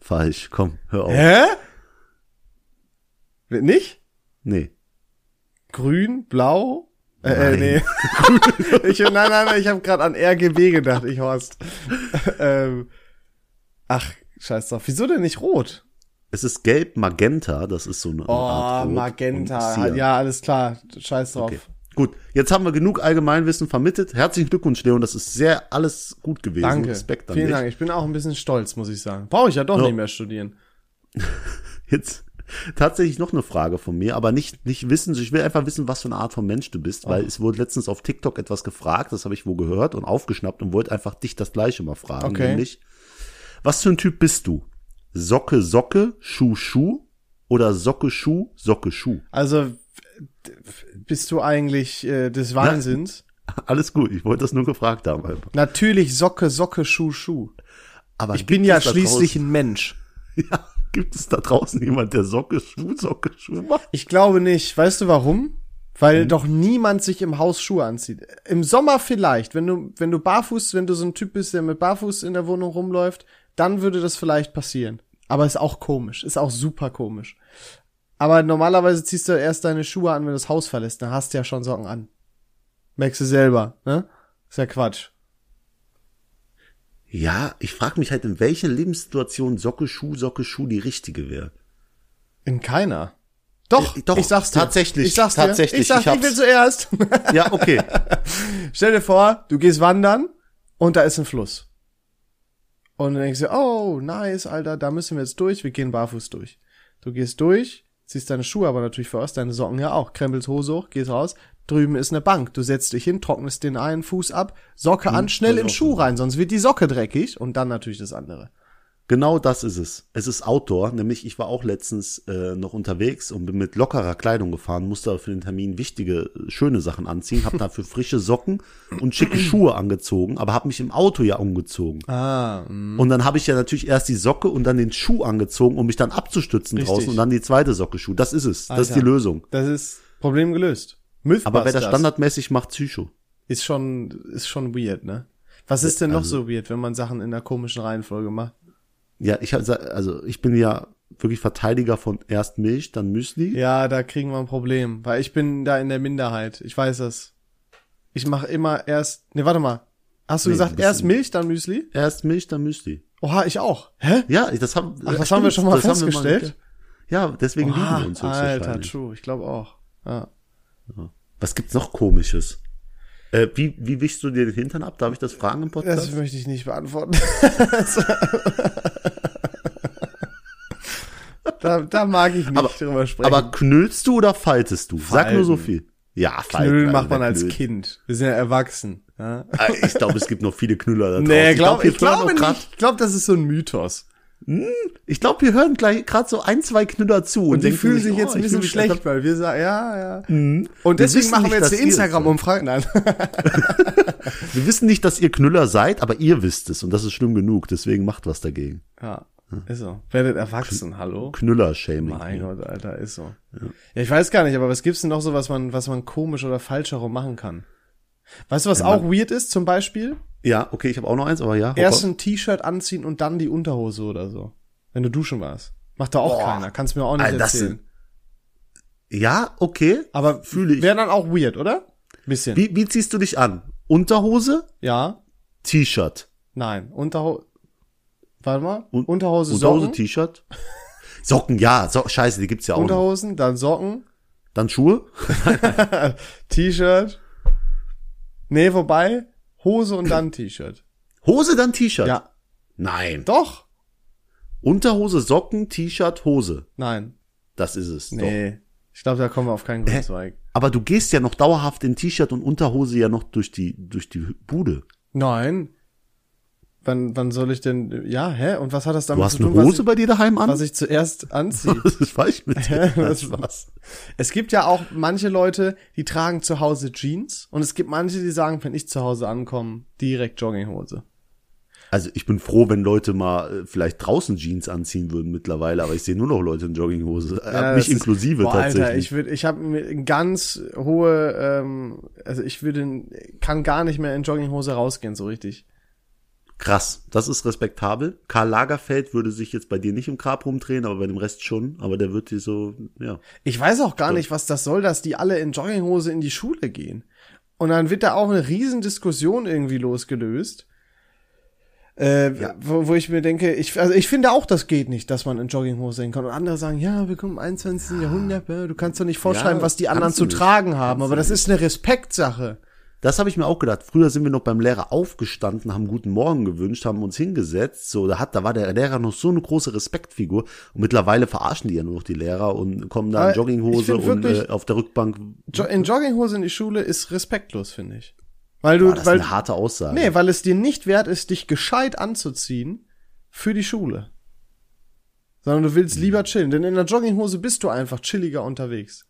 Falsch, komm, hör auf. Hä? Nicht? Nee. Grün, blau? Äh, Nein. äh nee. ich, nein, nein, nein, ich habe gerade an RGB gedacht, ich Horst. ähm, ach, scheiß drauf. Wieso denn nicht rot? Es ist gelb, magenta, das ist so eine Oh, Art Rot Magenta. Ja, alles klar. Scheiß drauf. Okay. Gut, jetzt haben wir genug Allgemeinwissen vermittelt. Herzlichen Glückwunsch, Leon. Das ist sehr alles gut gewesen. Danke. Respekt an Vielen dich. Dank. Ich bin auch ein bisschen stolz, muss ich sagen. Brauche ich ja doch Ja. nicht mehr studieren. Jetzt tatsächlich noch eine Frage von mir, aber nicht, nicht wissen, ich will einfach wissen, was für eine Art von Mensch du bist, weil es wurde letztens auf TikTok etwas gefragt, das habe ich wo gehört und aufgeschnappt und wollte einfach dich das gleiche mal fragen, Okay. nämlich, was für ein Typ bist du? Socke, Socke, Schuh, Schuh oder Socke, Schuh, Socke, Schuh? Also bist du eigentlich äh, des Wahnsinns? Alles gut, ich wollte das nur gefragt haben. Einfach. Natürlich Socke, Socke, Schuh, Schuh. Aber Ich bin ja schließlich ein Mensch. ja, gibt es da draußen jemand, der Socke, Schuh, Socke, Schuh macht? Ich glaube nicht. Weißt du warum? Weil doch niemand sich im Haus Schuhe anzieht. Im Sommer vielleicht, wenn du, wenn du barfuß, wenn du so ein Typ bist, der mit barfuß in der Wohnung rumläuft, dann würde das vielleicht passieren. Aber ist auch komisch, ist auch super komisch. Aber normalerweise ziehst du erst deine Schuhe an, wenn du das Haus verlässt. Dann hast du ja schon Socken an. Merkst du selber, ne? Ist ja Quatsch. Ja, ich frage mich halt, in welcher Lebenssituation Socke, Schuh, Socke, Schuh die richtige wäre. In keiner. Doch, Ja, doch, ich sag's dir. tatsächlich, Ich sag's dir. tatsächlich, Ich sag, ich ich, will zuerst. Ja, okay. Stell dir vor, du gehst wandern und da ist ein Fluss. Und dann denkst du, oh, nice, Alter, da müssen wir jetzt durch, wir gehen barfuß durch. Du gehst durch, ziehst deine Schuhe aber natürlich voraus, deine Socken ja auch, krempelst Hose hoch, gehst raus, drüben ist eine Bank, du setzt dich hin, trocknest den einen Fuß ab, Socke an, schnell in den Schuh rein, sonst wird die Socke dreckig und dann natürlich das andere. Genau das ist es. Es ist Outdoor, nämlich ich war auch letztens äh, noch unterwegs und bin mit lockerer Kleidung gefahren, musste aber für den Termin wichtige, schöne Sachen anziehen, habe dafür frische Socken und schicke Schuhe angezogen, aber habe mich im Auto ja umgezogen. Ah, Und dann habe ich ja natürlich erst die Socke und dann den Schuh angezogen, um mich dann abzustützen Richtig. draußen und dann die zweite Socke Schuh. Das ist es. Das ist die Alter. Lösung. das ist Problem gelöst. Mythbusters Aber wer das standardmäßig macht, Psycho. ist schon, ist schon weird, ne? Was ist denn noch also- so weird, wenn man Sachen in einer komischen Reihenfolge macht? Ja, ich hab, also ich bin ja wirklich Verteidiger von erst Milch, dann Müsli. Ja, da kriegen wir ein Problem, weil ich bin da in der Minderheit. Ich weiß das. Ich mache immer erst. Nee, warte mal. Hast du Nee, gesagt erst Milch, dann Müsli? Erst Milch, dann Müsli. Oha, ich auch. Hä? Ja, das haben, Ach, das haben wir schon mal festgestellt? ja, deswegen lieben Oha, wir uns Alter, true. Ich glaube auch. Ja. Was gibt's noch komisches? Äh, wie, wie wischst du dir den Hintern ab? Darf ich das fragen im Podcast? Das möchte ich nicht beantworten. da, da mag ich nicht Aber- drüber sprechen. Aber knüllst du oder faltest du? Sag nur so Falten. viel. Ja, falten. Knüllen also macht man wer als knüllt. Kind. Wir sind ja erwachsen. Ja? Ah, Ich glaube, es gibt noch viele Knüller da draußen. Nee, glaub, ich glaube grad- nicht. Ich glaube, das ist so ein Mythos. Ich glaube, wir hören gleich gerade so ein, zwei Knüller zu. Und, Und die fühlen sich oh, jetzt ein bisschen schlecht, als- weil wir sagen, ja, ja. Und Wir deswegen wissen machen nicht, wir jetzt eine Instagram-Umfrage. Nein. Wir wissen nicht, dass ihr Knüller seid, aber ihr wisst es. Und das ist schlimm genug. Deswegen macht was dagegen. ja, ist so. Werdet erwachsen, hallo? Knüller-Shaming. Mein Gott, Alter, ist so. Ja. ich weiß gar nicht, aber was gibt's denn noch so, was man, was man komisch oder falsch herum machen kann? Weißt du, was auch weird ist, zum Beispiel? Ja, okay, ich habe auch noch eins, aber ja. hau Erst ein T-Shirt anziehen und dann die Unterhose oder so. Wenn du duschen warst. Macht da auch Boah. keiner. Kannst mir auch nicht Alter, das erzählen. Ja, okay. Aber fühle ich. Wäre dann auch weird, oder? Bisschen. Wie, wie ziehst du dich an? Unterhose, Ja, T-Shirt. nein. Unterhose. Warte mal. Un- Unterhose, Unterhose, Socken. T-Shirt. Socken, ja, so, scheiße, die gibt's ja auch noch. Unterhosen, dann Socken, Dann Schuhe. T-Shirt. Nee, wobei, Hose und dann T-Shirt. Hose, dann T-Shirt. Ja. Nein. Doch? Unterhose, Socken, T-Shirt, Hose. Nein. Das ist es. Doch. Nee. Ich glaube, da kommen wir auf keinen guten Zweig. Aber du gehst ja noch dauerhaft in T-Shirt und Unterhose ja noch durch die, durch die Bude. Nein. Wann, wann soll ich denn, ja, hä? Und was hat das damit Du hast zu eine tun, Hose bei dir daheim was an? ich, was ich zuerst anziehe? Was ist falsch mit dir? Was- was? Es gibt ja auch manche Leute, die tragen zu Hause Jeans und es gibt manche, die sagen, wenn ich zu Hause ankomme, direkt Jogginghose. Also ich bin froh, wenn Leute mal äh, vielleicht draußen Jeans anziehen würden mittlerweile, aber ich sehe nur noch Leute in Jogginghose. Äh, Ja, mich das ist- inklusive Boah, tatsächlich. Alter, ich würde, ich habe eine ganz hohe, ähm, also ich würde, kann gar nicht mehr in Jogginghose rausgehen, so richtig. Krass, das ist respektabel. Karl Lagerfeld würde sich jetzt bei dir nicht im Grab rumdrehen, aber bei dem Rest schon. Aber der wird dir so, ja. Ich weiß auch gar nicht, was das soll, dass die alle in Jogginghose in die Schule gehen. Und dann wird da auch eine riesen Diskussion irgendwie losgelöst. Äh, wo, wo ich mir denke, ich, also ich finde auch, das geht nicht, dass man in Jogginghose sehen kann. Und andere sagen, ja, wir kommen im 21. Jahrhundert, ja, du kannst doch nicht vorschreiben, Ja, was die anderen zu nicht. tragen haben. Aber das ist eine Respektsache. Das habe ich mir auch gedacht. Früher sind wir noch beim Lehrer aufgestanden, haben guten Morgen gewünscht, haben uns hingesetzt. So, da hat, da war der Lehrer noch so eine große Respektfigur. Und mittlerweile verarschen die ja nur noch die Lehrer und kommen da in Jogginghose und äh, auf der Rückbank. Jo in Jogginghose in die Schule ist respektlos, finde ich. Weil du, Boah, das weil, ist eine harte Aussage. nee, weil es dir nicht wert ist, dich gescheit anzuziehen für die Schule. Sondern du willst lieber chillen. Denn in der Jogginghose bist du einfach chilliger unterwegs.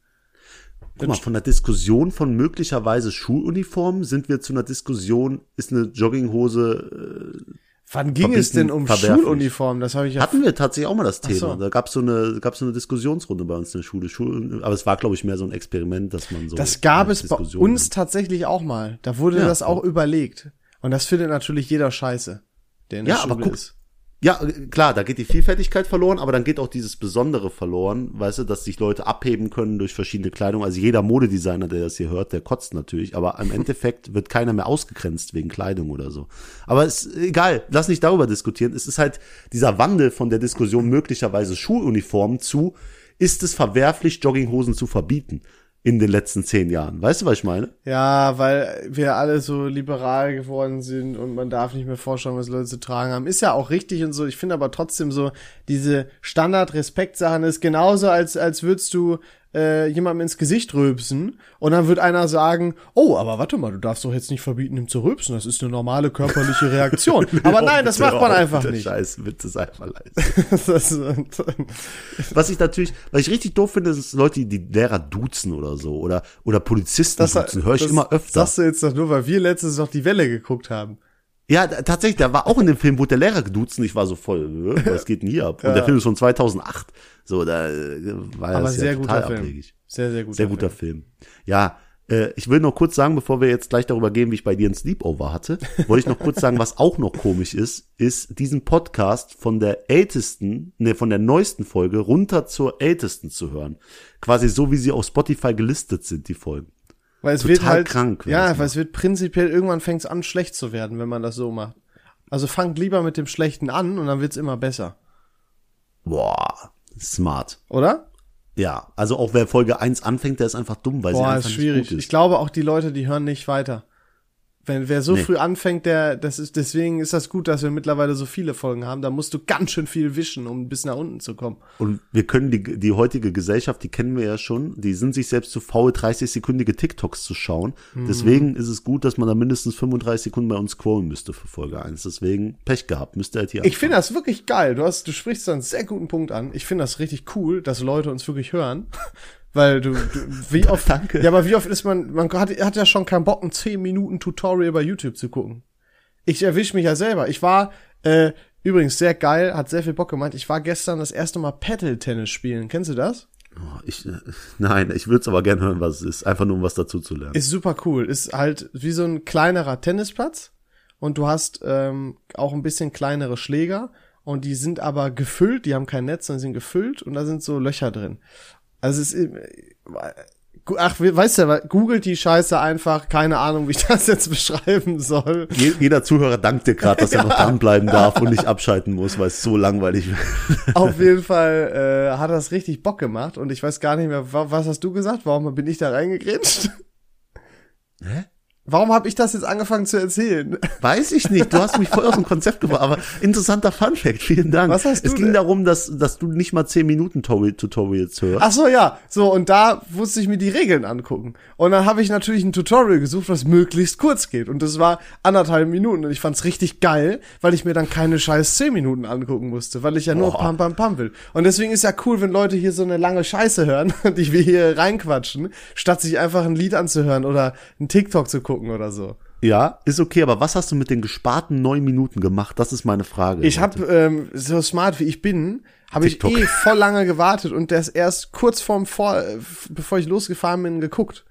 Guck mal, von der Diskussion von möglicherweise Schuluniformen sind wir zu einer Diskussion, ist eine Jogginghose äh, Wann ging es denn um verwerflich. Schuluniform? Das habe ich ja. Hatten wir tatsächlich auch mal das Thema. so. Da gab's so eine, gab's so eine Diskussionsrunde bei uns in der Schule. Schul aber es war, glaube ich, mehr so ein Experiment, dass man so. Das gab es bei uns tatsächlich auch mal. Da wurde Ja, das auch überlegt. Und das findet natürlich jeder scheiße, der in der Ja, aber Schule guck, ist. Ja, äh, klar, da geht die Vielfältigkeit verloren, aber dann geht auch dieses Besondere verloren, weißt du, dass sich Leute abheben können durch verschiedene Kleidung. Also jeder Modedesigner, der das hier hört, der kotzt natürlich, aber im Endeffekt wird keiner mehr ausgegrenzt wegen Kleidung oder so. Aber ist egal, lass nicht darüber diskutieren. Es ist halt dieser Wandel von der Diskussion möglicherweise Schuluniformen zu, ist es verwerflich, Jogginghosen zu verbieten in den letzten zehn Jahren. Weißt du, was ich meine? Ja, weil wir alle so liberal geworden sind und man darf nicht mehr vorstellen, was Leute zu tragen haben. Ist ja auch richtig und so. Ich finde aber trotzdem so, diese Standard-Respekt-Sachen ist genauso, als, als würdest du äh, jemandem ins Gesicht rülpsen und dann wird einer sagen, oh, aber warte mal, du darfst doch jetzt nicht verbieten, ihm zu rülpsen. Das ist eine normale körperliche Reaktion. aber nein, das macht man einfach der nicht. Scheiß Witz ist einfach leise. Das, Was ich natürlich, was ich richtig doof finde, ist Leute, die Lehrer duzen oder so oder oder Polizisten das, duzen, höre ich das immer öfter. Sagst du jetzt doch nur, weil wir letztens noch die Welle geguckt haben. Ja, tatsächlich, da war auch in dem Film, wurde der Lehrer geduzt und ich war so voll, äh, was geht denn hier ab? Und der Film ist von 2008. So, da äh, war Aber das sehr ja guter total Film. abwegig. Sehr, sehr guter Sehr guter Film. Ja, äh, ich will noch kurz sagen, bevor wir jetzt gleich darüber gehen, wie ich bei dir ein Sleepover hatte, wollte ich noch kurz sagen, was auch noch komisch ist, ist diesen Podcast von der ältesten, ne, von der neuesten Folge runter zur ältesten zu hören. Quasi so, wie sie auf Spotify gelistet sind, die Folgen. Weil es Total wird halt, krank, Ja, weil es wird prinzipiell irgendwann fängt es an schlecht zu werden, wenn man das so macht. Also fangt lieber mit dem Schlechten an und dann wird's immer besser, Boah, smart. oder? Ja, also auch wer Folge 1 anfängt, der ist einfach dumm, weil sie Boah, einfach ist schwierig. nicht gut ist. Ich glaube auch die Leute, die hören nicht weiter. Wenn wer so Nee. früh anfängt, der das ist deswegen ist das gut, dass wir mittlerweile so viele Folgen haben. Da musst du ganz schön viel wischen, um bis nach unten zu kommen. Und wir können die, die heutige Gesellschaft, die kennen wir ja schon, die sind sich selbst zu faul, 30-sekündige TikToks zu schauen. Mhm. Deswegen ist es gut, dass man da mindestens 35 Sekunden bei uns scrollen müsste für Folge 1. Deswegen Pech gehabt, müsste halt hier Ich finde das wirklich geil. Du hast, du sprichst da einen sehr guten Punkt an. Ich finde das richtig cool, dass Leute uns wirklich hören. Weil du, du wie oft, Danke. ja, aber wie oft ist man, man hat, hat ja schon keinen Bock, ein 10 Minuten Tutorial bei YouTube zu gucken. Ich erwisch mich ja selber. Ich war, äh, übrigens sehr geil, hat sehr viel Bock gemacht. Ich war gestern das erste Mal Paddle-Tennis spielen. Kennst du das? Oh, ich, äh, nein, ich würde es aber gerne hören, was es ist. Einfach nur, um was dazu zu lernen. Ist super cool. Ist halt wie so ein kleinerer Tennisplatz und du hast ähm, auch ein bisschen kleinere Schläger und die sind aber gefüllt, die haben kein Netz, sondern sind gefüllt und da sind so Löcher drin. Also es ist Ach, weißt du, googelt die Scheiße einfach, keine Ahnung, wie ich das jetzt beschreiben soll. Je- Jeder Zuhörer dankt dir gerade, dass er noch dranbleiben darf und nicht abschalten muss, weil es so langweilig wird. Auf jeden Fall äh, hat das richtig Bock gemacht und ich weiß gar nicht mehr, wa was hast du gesagt? Warum bin ich da reingegrätscht? Hä? Warum habe ich das jetzt angefangen zu erzählen? Weiß ich nicht. Du hast mich voll aus dem Konzept gebracht. Aber interessanter Funfact. Vielen Dank. Was hast es du ging denn? darum, dass, dass du nicht mal 10 Minuten Tutori- Tutorials hörst. Ach so, ja. So, und da musste ich mir die Regeln angucken. Und dann habe ich natürlich ein Tutorial gesucht, was möglichst kurz geht. Und das war anderthalb Minuten. Und ich fand's richtig geil, weil ich mir dann keine scheiß zehn Minuten angucken musste, weil ich ja nur Boah. pam pam pam will. Und deswegen ist ja cool, wenn Leute hier so eine lange Scheiße hören, die wir hier reinquatschen, statt sich einfach ein Lied anzuhören oder ein TikTok zu gucken oder so. Ja, ist okay, aber was hast du mit den gesparten neun Minuten gemacht? Das ist meine Frage. Ich habe ähm, so smart wie ich bin, habe ich eh voll lange gewartet und ist erst kurz vorm vor, äh, bevor ich losgefahren bin, geguckt.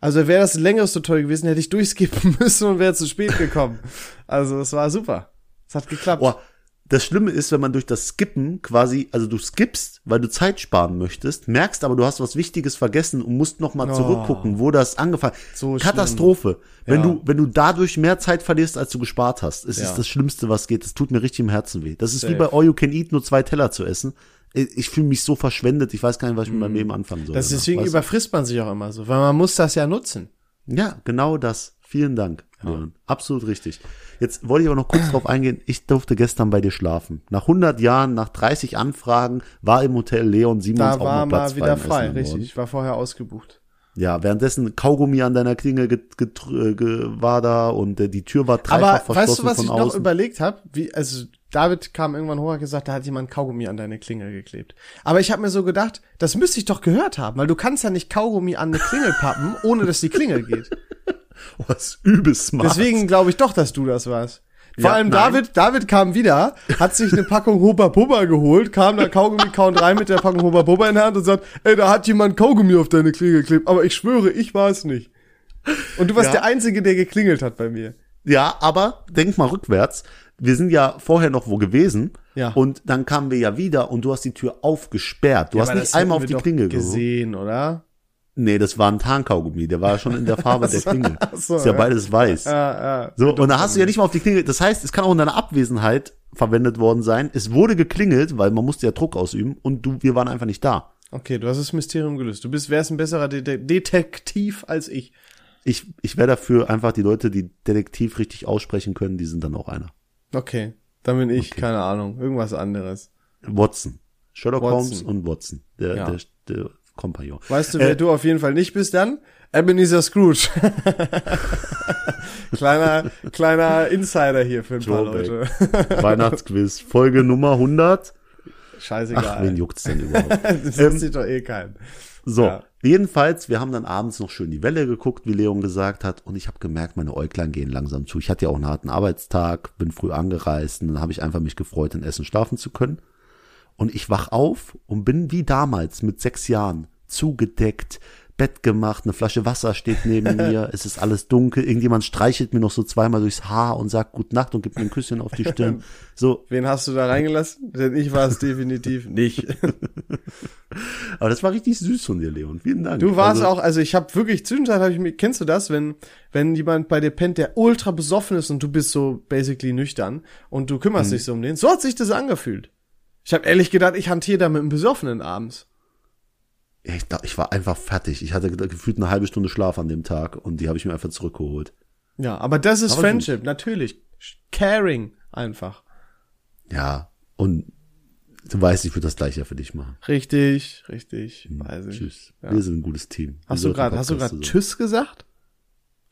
Also wäre das ein längeres Tutorial gewesen, hätte ich durchskippen müssen und wäre zu spät gekommen. Also es war super. Es hat geklappt. Boah, das Schlimme ist, wenn man durch das Skippen quasi, also du skippst, weil du Zeit sparen möchtest, merkst aber, du hast was Wichtiges vergessen und musst noch mal Oh. zurückgucken, wo das angefangen So Katastrophe. Wenn Ja. du, wenn du dadurch mehr Zeit verlierst, als du gespart hast, es Ja. ist das Schlimmste, was geht. Das tut mir richtig im Herzen weh. Das ist wie Safe. bei All You Can Eat, nur zwei Teller zu essen. Ich fühle mich so verschwendet, ich weiß gar nicht, was ich mit meinem Leben anfangen soll. Mhm. Das danach, deswegen weißt du? überfrisst man sich auch immer so, weil man muss das ja nutzen. Ja, genau das. Vielen Dank, Leon. Absolut richtig. Jetzt wollte ich aber noch kurz drauf eingehen. Ich durfte gestern bei dir schlafen. Nach 100 Jahren, nach 30 Anfragen, war im Hotel Leon Simons Da auch war noch Platz mal wieder frei, richtig. geworden. Ich war vorher ausgebucht. Ja, währenddessen Kaugummi an deiner get, äh, war da und äh, die Tür war dreifach Aber verschlossen weißt du, was ich noch außen. überlegt habe? Wie, also David kam irgendwann hoch und hat gesagt, da hat jemand Kaugummi an deine Klingel geklebt. Aber ich habe mir so gedacht, das müsste ich doch gehört haben, weil du kannst ja nicht Kaugummi an eine Klingel pappen, ohne dass die Klingel geht. Was übelst smart. Deswegen glaube ich doch, dass du das warst. Vor Ja, allem nein. David, David kam wieder, hat sich eine Packung Hubba Bubba geholt, kam da Kaugummi kauen rein mit der Packung Hubba Bubba in der Hand und sagt, ey, da hat jemand Kaugummi auf deine Klingel geklebt, aber ich schwöre, ich war es nicht. Und du warst Ja. der Einzige, der geklingelt hat bei mir. Ja, aber denk mal rückwärts. Wir sind ja vorher noch wo gewesen. Ja. Und dann kamen wir ja wieder und du hast die Tür aufgesperrt. Du hast Aber nicht das einmal auf die geholt. gesehen, oder? Nee, das war ein Tarnkaugummi. Der war schon in der Farbe der Klingel. so, ist ja ja. beides weiß. Ja, ja. So, und da hast du ja nicht mal auf die Klingel. Das heißt, es kann auch in deiner Abwesenheit verwendet worden sein. Es wurde geklingelt, weil man musste ja Druck ausüben und du, wir waren einfach nicht da. Okay, du hast das Mysterium gelöst. Du bist, wärst ein besserer Det Detektiv als ich. Ich, ich wäre dafür einfach die Leute, die Detektiv richtig aussprechen können, die sind dann auch einer. Okay, dann bin ich, keine Ahnung, irgendwas anderes. Watson. Sherlock Watson. Holmes und Watson. Der, Ja. der, der Kompagnon. Weißt du, wer Äh, du auf jeden Fall nicht bist dann? Ebenezer Scrooge. kleiner, kleiner Insider hier für ein paar Throwback. Leute. Weihnachtsquiz. Folge Nummer 100. Scheißegal. Ach, wen juckt's denn überhaupt? das interessiert doch eh keinen. So, Ja. jedenfalls, wir haben dann abends noch schön die Welle geguckt, wie Leon gesagt hat, und ich habe gemerkt, meine Äuglein gehen langsam zu. Ich hatte ja auch einen harten Arbeitstag, bin früh angereist, und dann habe ich einfach mich gefreut, in Essen schlafen zu können. Und ich wach auf und bin wie damals mit sechs Jahren zugedeckt, Bett gemacht, eine Flasche Wasser steht neben mir, es ist alles dunkel, irgendjemand streichelt mir noch so zweimal durchs Haar und sagt Gute Nacht und gibt mir ein Küsschen auf die Stirn. So, Wen hast du da reingelassen? Denn ich war es definitiv nicht. aber das war richtig süß von dir, Leon. Vielen Dank. Du warst Also- auch, also ich habe wirklich zwischenzeit habe ich mir, kennst du das, wenn wenn jemand bei dir pennt, der ultra besoffen ist und du bist so basically nüchtern und du kümmerst Mhm. dich so um den, so hat sich das angefühlt. Ich habe ehrlich gedacht, ich hantiere da mit einem Besoffenen abends. Ja, ich, ich war einfach fertig. Ich hatte ge- gefühlt eine halbe Stunde Schlaf an dem Tag und die habe ich mir einfach zurückgeholt. Ja, aber das ist Aber Friendship, natürlich. Caring einfach. Ja, und du weißt, ich würde das gleiche für dich machen. Richtig, richtig. Weiß ich. Hm, Tschüss. Ja. Wir sind ein gutes Team. Wir Hast du gerade, hast du gerade. Tschüss gesagt?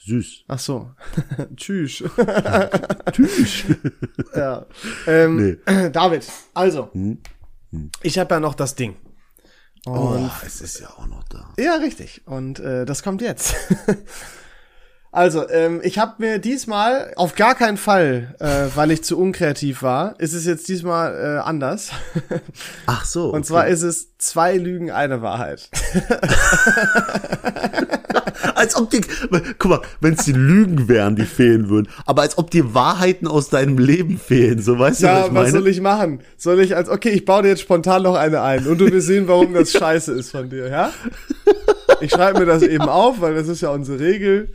Süß. Ach so. Tschüss. Tschüss. ja. Ähm, Nee. David, also, Hm? ich habe ja noch das Ding. Und Oh, es ist ja auch noch da. Ja, richtig. Und äh, das kommt jetzt. also, ähm, ich habe mir diesmal auf gar keinen Fall, äh, weil ich zu unkreativ war, ist es jetzt diesmal äh, anders. Ach so. Und zwar ist es zwei Lügen, eine Wahrheit. als ob die, guck mal, wenn es die Lügen wären, die fehlen würden, aber als ob die Wahrheiten aus deinem Leben fehlen, so weißt du, was Ja, ich was meine? soll ich machen? Soll ich als, okay, ich baue dir jetzt spontan noch eine ein und du wirst sehen, warum das scheiße ist von dir, ja? Ich schreibe mir das eben auf, weil das ist ja unsere Regel.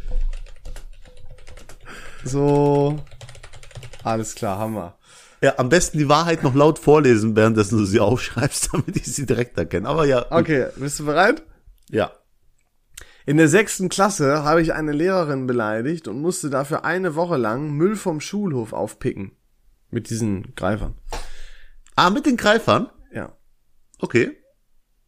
So. Alles klar, Hammer. ja, am besten die Wahrheit noch laut vorlesen, währenddessen du sie aufschreibst, damit ich sie direkt erkenne. Aber ja. Okay, bist du bereit? ja. In der sechsten Klasse habe ich eine Lehrerin beleidigt und musste dafür eine Woche lang Müll vom Schulhof aufpicken. Mit diesen Greifern. Ah, mit den Greifern? Ja. Okay.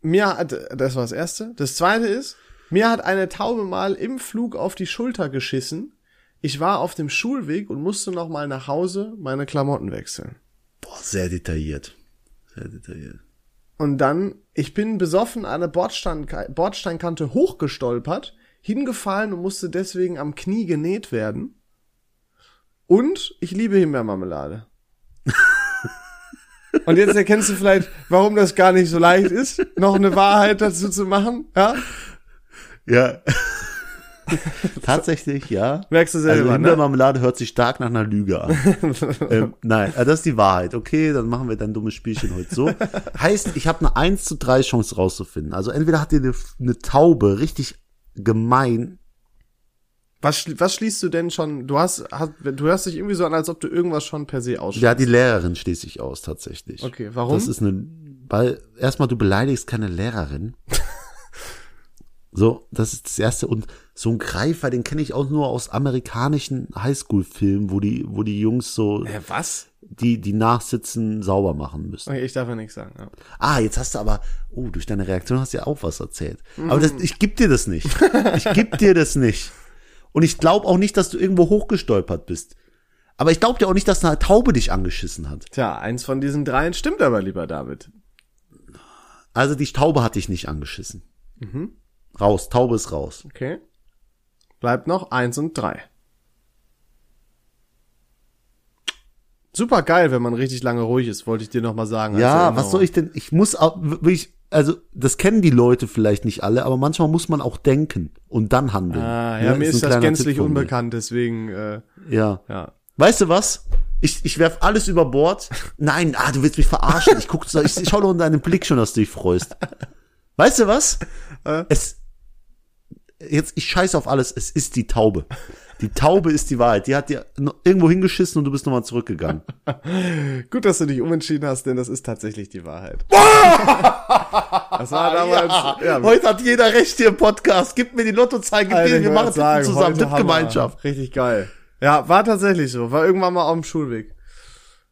Mir hat, das war das erste. Das zweite ist, mir hat eine Taube mal im Flug auf die Schulter geschissen. Ich war auf dem Schulweg und musste noch mal nach Hause meine Klamotten wechseln. Boah, sehr detailliert. Sehr detailliert. Und dann, ich bin besoffen an eine Bordstein, Bordsteinkante hochgestolpert, hingefallen und musste deswegen am Knie genäht werden. Und ich liebe Himbeermarmelade. und jetzt erkennst du vielleicht, warum das gar nicht so leicht ist, noch eine Wahrheit dazu zu machen, ja? Ja. Tatsächlich, ja. Merkst du Also selber, ne? Himbeermarmelade hört sich stark nach einer Lüge an. ähm, nein, äh, das ist die Wahrheit. Okay, dann machen wir dein dummes Spielchen heute so. Heißt, ich habe eine 1 zu 3 Chance rauszufinden. Also entweder hat dir eine, eine Taube richtig gemein. Was, was schließt du denn schon? Du hast, hast, du hörst dich irgendwie so an, als ob du irgendwas schon per se ausschließt. Ja, die Lehrerin schließt sich aus tatsächlich. Okay, warum? Das ist eine, weil erstmal du beleidigst keine Lehrerin. so, das ist das erste. Und so ein Greifer, den kenne ich auch nur aus amerikanischen Highschool-Filmen, wo die, wo die Jungs so, Hä, was? die, die nachsitzen, sauber machen müssen. Okay, ich darf ja nichts sagen. Ja. Ah, jetzt hast du aber, oh, durch deine Reaktion hast du ja auch was erzählt. Mhm. Aber das, ich geb dir das nicht. Ich geb dir das nicht. Und ich glaube auch nicht, dass du irgendwo hochgestolpert bist. Aber ich glaube dir auch nicht, dass eine Taube dich angeschissen hat. Tja, eins von diesen dreien stimmt aber, lieber David. Also die Taube hat dich nicht angeschissen. Mhm. Raus, Taube ist raus. Okay. Bleibt noch eins und drei. Super geil, wenn man richtig lange ruhig ist, wollte ich dir noch mal sagen. Ja, was soll ich denn? Ich muss auch wirklich, also das kennen die Leute vielleicht nicht alle, aber manchmal muss man auch denken und dann handeln. Ah, ja, mir ein ist das gänzlich unbekannt, deswegen, äh, Ja. ja. Weißt du was? Ich, ich werf alles über Bord. Nein, ah, du willst mich verarschen. Ich guck, ich, ich schau doch in deinem Blick schon, dass du dich freust. Weißt du was? Äh? Es, jetzt, ich scheiße auf alles. Es ist die Taube. Die Taube ist die Wahrheit. Die hat dir irgendwo hingeschissen und du bist nochmal zurückgegangen. Gut, dass du dich umentschieden hast, denn das ist tatsächlich die Wahrheit. das war damals, ja, Heute hat jeder recht hier im Podcast. Gib mir die Lottozahlen, gib Alter, mir, wir machen Tippen zusammen. Tippgemeinschaft. Richtig geil. Ja, war tatsächlich so. War irgendwann mal auf dem Schulweg.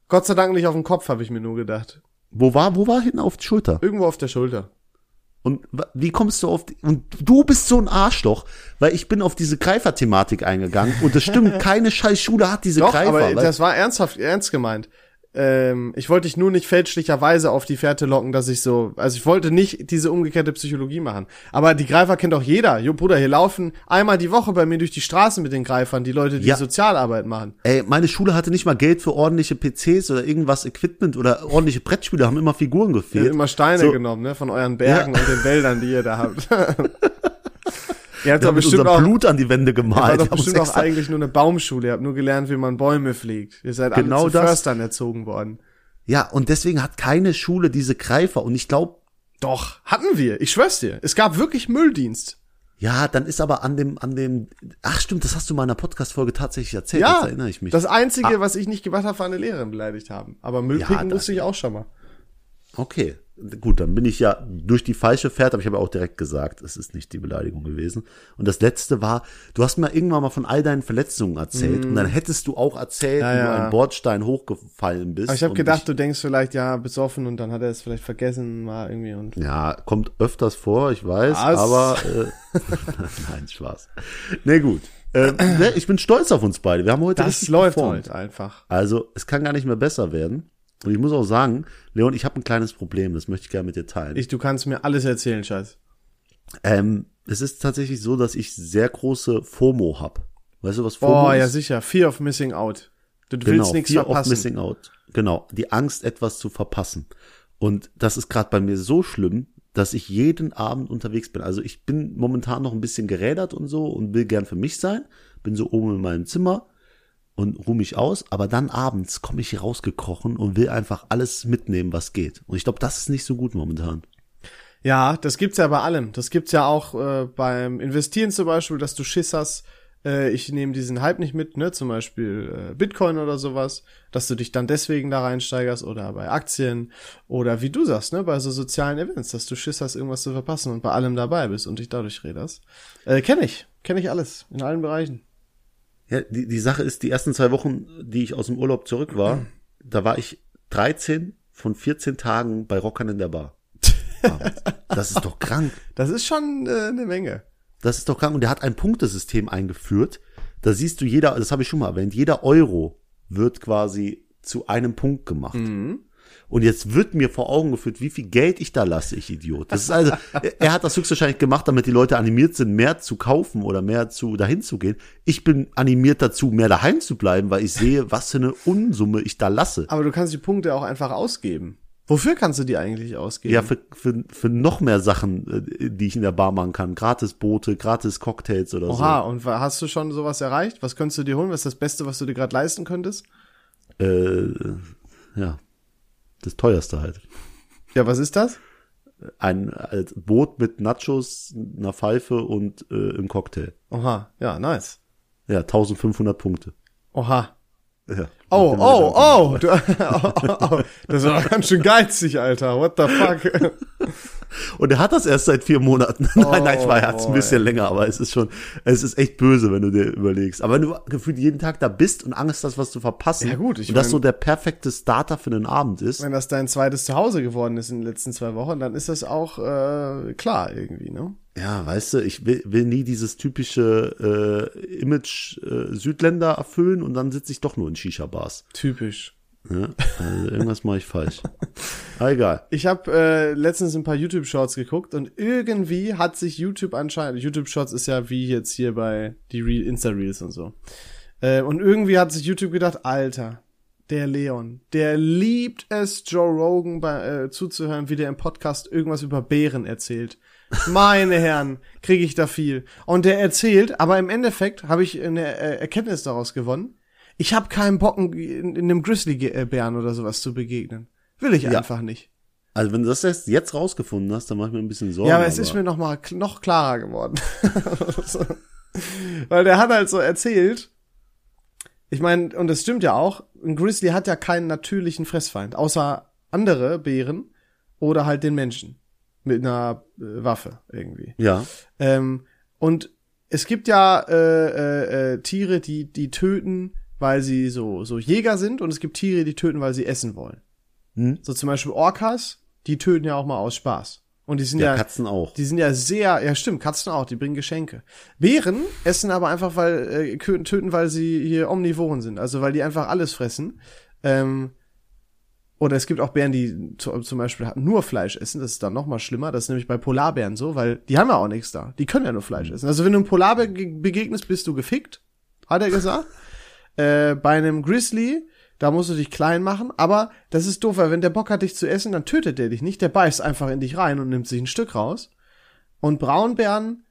Gott sei Dank nicht auf dem Kopf, habe ich mir nur gedacht. Wo war, wo war hinten auf die Schulter? Irgendwo auf der Schulter. Und wie kommst du auf die, und du bist so ein Arschloch, weil ich bin auf diese Greifer-Thematik eingegangen und das stimmt, keine scheiß Schule hat diese Doch, Greifer. aber das war ernsthaft, ernst gemeint. Ähm, ich wollte dich nur nicht fälschlicherweise auf die Fährte locken, dass ich so, also ich wollte nicht diese umgekehrte Psychologie machen. Aber die Greifer kennt doch jeder. Jo, Bruder, hier laufen einmal die Woche bei mir durch die Straßen mit den Greifern, die Leute, die Ja. Sozialarbeit machen. Ey, meine Schule hatte nicht mal Geld für ordentliche PCs oder irgendwas Equipment oder ordentliche Brettspiele, haben immer Figuren Ihr gefehlt. habt immer Steine So. genommen, ne, von euren Bergen und den Wäldern, die ihr da habt. ihr habt doch bestimmt unser auch, Blut an die Wände ihr gemalt. doch Wir haben uns bestimmt auch eigentlich nur eine Baumschule. Ihr habt nur gelernt, wie man Bäume pflegt. Ihr seid Genau alle zu das. Förstern erzogen worden. ja, und deswegen hat keine Schule diese Greifer. Und ich glaube, Doch, hatten wir. Ich schwör's dir. Es gab wirklich Mülldienst. ja, dann ist aber an dem, an dem, ach stimmt, das hast du mal in einer Podcast-Folge tatsächlich erzählt, Ja, jetzt erinnere ich mich. Das Einzige, was ich nicht gemacht habe, war eine Lehrerin beleidigt haben. Aber Müllpicken das- wusste ich auch schon mal. Okay, gut, dann bin ich ja durch die falsche Fährte, aber ich habe ja auch direkt gesagt, es ist nicht die Beleidigung gewesen. Und das letzte war, du hast mir irgendwann mal von all deinen Verletzungen erzählt und dann hättest du auch erzählt, Ja, wie du einen Bordstein hochgefallen bist. Aber ich habe gedacht, du denkst vielleicht, ja, besoffen und dann hat er es vielleicht vergessen mal irgendwie und. ja, kommt öfters vor, ich weiß, Was? aber äh, nein, Spaß. Nee, gut. Äh, ne, ich bin stolz auf uns beide. Wir haben heute Das läuft performt. heute einfach. Also, es kann gar nicht mehr besser werden. Und ich muss auch sagen, Leon, ich habe ein kleines Problem, das möchte ich gerne mit dir teilen. Ich, du kannst mir alles erzählen, Scheiß. Ähm, es ist tatsächlich so, dass ich sehr große FOMO hab. Weißt du, was FOMO Boah, ist? ja sicher. Fear of Missing Out. Du genau, willst nichts Fear of verpassen. Missing Out. Genau, die Angst, etwas zu verpassen. Und das ist gerade bei mir so schlimm, dass ich jeden Abend unterwegs bin. Also ich bin momentan noch ein bisschen gerädert und so und will gern für mich sein. Bin so oben in meinem Zimmer und ruhe mich aus, aber dann abends komme ich hier rausgekrochen und will einfach alles mitnehmen, was geht. Und ich glaube, das ist nicht so gut momentan. Ja, das gibt's ja bei allem. Das gibt's ja auch äh, beim Investieren zum Beispiel, dass du Schiss hast, äh, ich nehme diesen Hype nicht mit, ne, zum Beispiel äh, Bitcoin oder sowas, dass du dich dann deswegen da reinsteigerst oder bei Aktien oder wie du sagst, ne, bei so sozialen Events, dass du Schiss hast, irgendwas zu verpassen und bei allem dabei bist und dich dadurch räderst. Äh, kenne ich, kenne ich alles, in allen Bereichen. Ja, die, die Sache ist, die ersten zwei Wochen, die ich aus dem Urlaub zurück war, da war ich 13 von 14 Tagen bei Rockern in der Bar. Das ist doch krank. Das ist schon äh, eine Menge. Das ist doch krank. Und der hat ein Punktesystem eingeführt. Da siehst du jeder, das habe ich schon mal erwähnt, jeder Euro wird quasi zu einem Punkt gemacht. Und jetzt wird mir vor Augen geführt, wie viel Geld ich da lasse, ich Idiot. Das ist also, er- hat das höchstwahrscheinlich gemacht, damit die Leute animiert sind, mehr zu kaufen oder mehr zu dahin zu gehen. Ich bin animiert dazu, mehr daheim zu bleiben, weil ich sehe, was für eine Unsumme ich da lasse. Aber du kannst die Punkte auch einfach ausgeben. Wofür kannst du die eigentlich ausgeben? Ja, für, für, für noch mehr Sachen, äh, die ich in der Bar machen kann. Gratis Boote, gratis Cocktails oder Oha, und wa- hast du schon sowas erreicht? Was könntest du dir holen? Was ist das Beste, was du dir gerade leisten könntest? so. Äh, ja, das teuerste halt. Ja, was ist das? Ein als Boot mit Nachos, einer Pfeife und äh, einem Cocktail. Oha, ja, nice. Ja, 1500 Punkte. Oha. Ja. Oh, oh, oh, du, oh, oh, oh. Das war ganz schön geizig, Alter. What the fuck? Und er hat das erst seit vier Monaten. nein, nein, ich war hat's ein boy. bisschen länger, aber es ist schon, es ist echt böse, wenn du dir überlegst. Aber wenn du gefühlt jeden Tag da bist und Angst hast, was zu verpassen. Ja, gut, ich und das mein- so der perfekte Starter für den Abend ist. Wenn das dein zweites Zuhause geworden ist in den letzten zwei Wochen, dann ist das auch äh, klar irgendwie, ne? Ja, weißt du, ich will, will nie dieses typische äh, Image äh, Südländer erfüllen und dann sitze ich doch nur in Shisha-Bars. Typisch. Ja, also irgendwas mache ich falsch. Aber egal. Ich habe äh, letztens ein paar YouTube-Shorts geguckt und irgendwie hat sich YouTube anscheinend, YouTube-Shorts ist ja wie jetzt hier bei die Real Insta-Reels und so. Äh, und irgendwie hat sich YouTube gedacht, Alter, der Leon, der liebt es, Joe Rogan bei, äh, zuzuhören, wie der im Podcast irgendwas über Bären erzählt. Meine Herren, kriege ich da viel. Und der erzählt, aber im Endeffekt habe ich eine äh, Erkenntnis daraus gewonnen. Ich habe keinen Bock, in, in einem Grizzly-Bären oder sowas zu begegnen. Will ich Ja. einfach nicht. Also wenn du das erst jetzt rausgefunden hast, dann mach ich mir ein bisschen Sorgen. Ja, aber es ist mir noch mal noch klarer geworden. Weil der hat halt so erzählt, ich meine, und das stimmt ja auch, ein Grizzly hat ja keinen natürlichen Fressfeind, außer andere Bären oder halt den Menschen mit einer äh, Waffe irgendwie. Ja, Ähm, und es gibt ja äh, äh, äh, Tiere, die die töten, weil sie so so Jäger sind, und es gibt Tiere, die töten, weil sie essen wollen. Hm? So zum Beispiel Orcas, die töten ja auch mal aus Spaß. Und die sind ja, ja, Katzen auch. die sind ja sehr, ja stimmt, Katzen auch, die bringen Geschenke. Bären essen aber einfach, weil, äh, töten, weil sie hier Omnivoren sind, also weil die einfach alles fressen. Ähm, oder es gibt auch Bären, die zu, zum Beispiel nur Fleisch essen, das ist dann noch mal schlimmer, das ist nämlich bei Polarbären so, weil die haben ja auch nichts da, die können ja nur Fleisch essen. Also wenn du einem Polarbär ge- begegnest, bist du gefickt, hat er gesagt. äh, bei einem Grizzly, da musst du dich klein machen, aber das ist doof, weil wenn der Bock hat, dich zu essen, dann tötet der dich nicht, der beißt einfach in dich rein und nimmt sich ein Stück raus. Und Braunbären,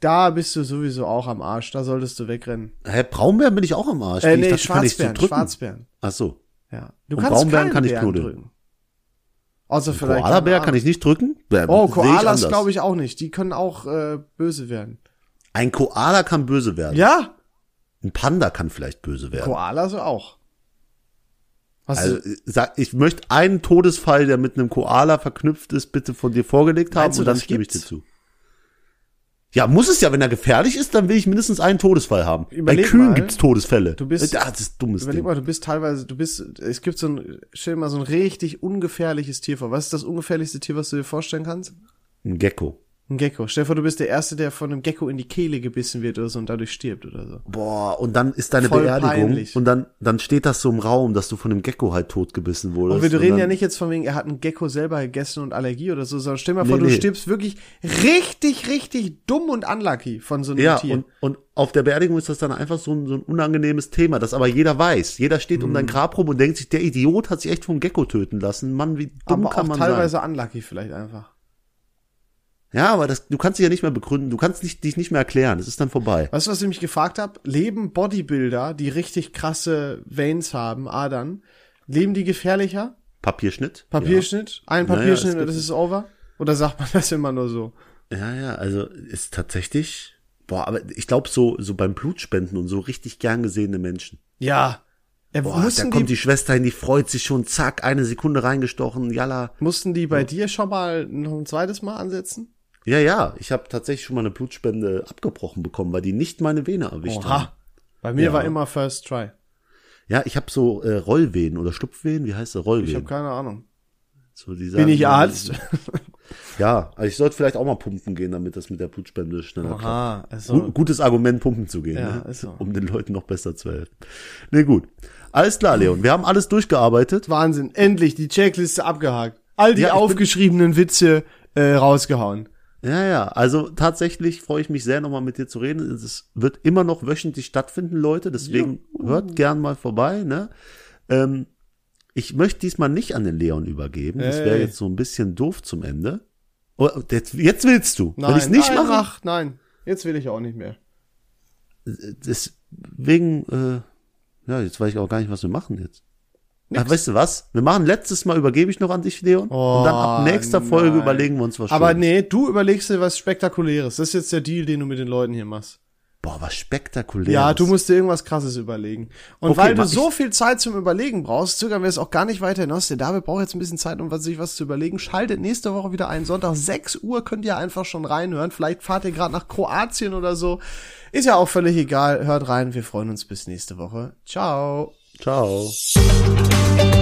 da bist du sowieso auch am Arsch, da solltest du wegrennen. Hä, Braunbären bin ich auch am Arsch. Äh, Ich nee, dachte, kann ich so Schwarzbären, drücken? Schwarzbären. Ach so. Ja. Du Und kannst Braunbären keinen kann ich knuddeln. drücken. Außer vielleicht. Koalabär kann ich nicht drücken? Oh, Koalas glaube ich auch nicht. Die können auch äh, böse werden. Ein Koala kann böse werden. Ja, Ein Panda kann vielleicht böse werden. Koalas auch. Was Also, äh, sag, ich möchte einen Todesfall, der mit einem Koala verknüpft ist, bitte von dir vorgelegt haben und dann stimme ich dir zu. Ja, muss es ja, wenn er gefährlich ist, dann will ich mindestens einen Todesfall haben. Überleg Bei Kühen mal, gibt's Todesfälle. du bist- ja, das ist dummes Überleg Ding. mal, du bist teilweise, du bist, es gibt so ein, stell dir mal so ein richtig ungefährliches Tier vor. Was ist das ungefährlichste Tier, was du dir vorstellen kannst? Ein Gecko. Ein Gecko. Stell dir vor, du bist der Erste, der von einem Gecko in die Kehle gebissen wird oder so und dadurch stirbt oder so. Boah, und dann ist deine Voll Beerdigung peinlich. und dann, dann steht das so im Raum, dass du von einem Gecko halt totgebissen wurdest. Und wir reden dann, ja nicht jetzt von wegen, er hat einen Gecko selber gegessen und Allergie oder so, sondern stell dir mal Nee, vor, du nee. stirbst wirklich richtig, richtig dumm und unlucky von so einem Ja, Tier. und, und auf der Beerdigung ist das dann einfach so ein, so ein unangenehmes Thema, das aber jeder weiß. Jeder steht um dein Mhm. Grab rum und denkt sich, der Idiot hat sich echt vom Gecko töten lassen. Mann, wie dumm aber kann auch man teilweise sein? unlucky vielleicht einfach. Ja, aber das, du kannst dich ja nicht mehr begründen, du kannst nicht, dich nicht mehr erklären, es ist dann vorbei. Weißt du, was ich mich gefragt habe? Leben Bodybuilder, die richtig krasse Veins haben, Adern, leben die gefährlicher? Papierschnitt? Papierschnitt? Ein Naja, Papierschnitt gibt- und das ist over? Oder sagt man das immer nur so? Ja, ja, also ist tatsächlich, boah, aber ich glaube so, so beim Blutspenden und so richtig gern gesehene Menschen. Ja. Er, Boah, da kommt die, die Schwester hin, die freut sich schon, zack, eine Sekunde reingestochen, jalla. mussten die bei dir schon mal noch ein zweites Mal ansetzen? Ja, ja, ich habe tatsächlich schon mal eine Blutspende abgebrochen bekommen, weil die nicht meine Vene erwischt haben. Oha. Bei mir Ja. war immer First Try. Ja, ich habe so äh, Rollvenen oder Schlupfvenen, wie heißt das? Ich habe Rollvenen. keine Ahnung. So, die Bin sagen- ich Arzt? Ja, also ich sollte vielleicht auch mal pumpen gehen, damit das mit der Blutspende schneller klappt. Aha, Gu- also. Gutes Argument, pumpen zu gehen, Ja, ne? ist so. um den Leuten noch besser zu helfen. Nee, gut. Alles klar, Leon. Wir haben alles durchgearbeitet. Wahnsinn. Endlich die Checkliste abgehakt. All die Ja, bin- aufgeschriebenen Witze äh, rausgehauen. Ja, ja. Also tatsächlich freue ich mich sehr, nochmal mit dir zu reden. Es wird immer noch wöchentlich stattfinden, Leute. Deswegen hört gern mal vorbei. Ne? Ähm, Ich möchte diesmal nicht an den Leon übergeben. Das wäre jetzt so ein bisschen doof zum Ende. Oh, jetzt, jetzt willst du. Nein, Wenn ich nicht nein, mache, mach, nein. Jetzt will ich auch nicht mehr. deswegen, äh, ja, jetzt weiß ich auch gar nicht, was wir machen jetzt. Ach, weißt du was? Wir machen letztes Mal übergebe ich noch an dich, Leon. und dann ab Oh, nächster Folge nein. überlegen wir uns was Aber Schönes. nee, du überlegst dir was Spektakuläres. Das ist jetzt der Deal, den du mit den Leuten hier machst. Boah, was spektakuläres. Ja, du musst dir irgendwas krasses überlegen. Und Okay, weil du so viel Zeit zum Überlegen brauchst, zögern wir es auch gar nicht weiter hinaus. Der David braucht jetzt ein bisschen Zeit, um sich was zu überlegen. Schaltet nächste Woche wieder ein. Sonntag 6 Uhr könnt ihr einfach schon reinhören. Vielleicht fahrt ihr gerade nach Kroatien oder so. Ist ja auch völlig egal. Hört rein. Wir freuen uns bis nächste Woche. Ciao. Ciao.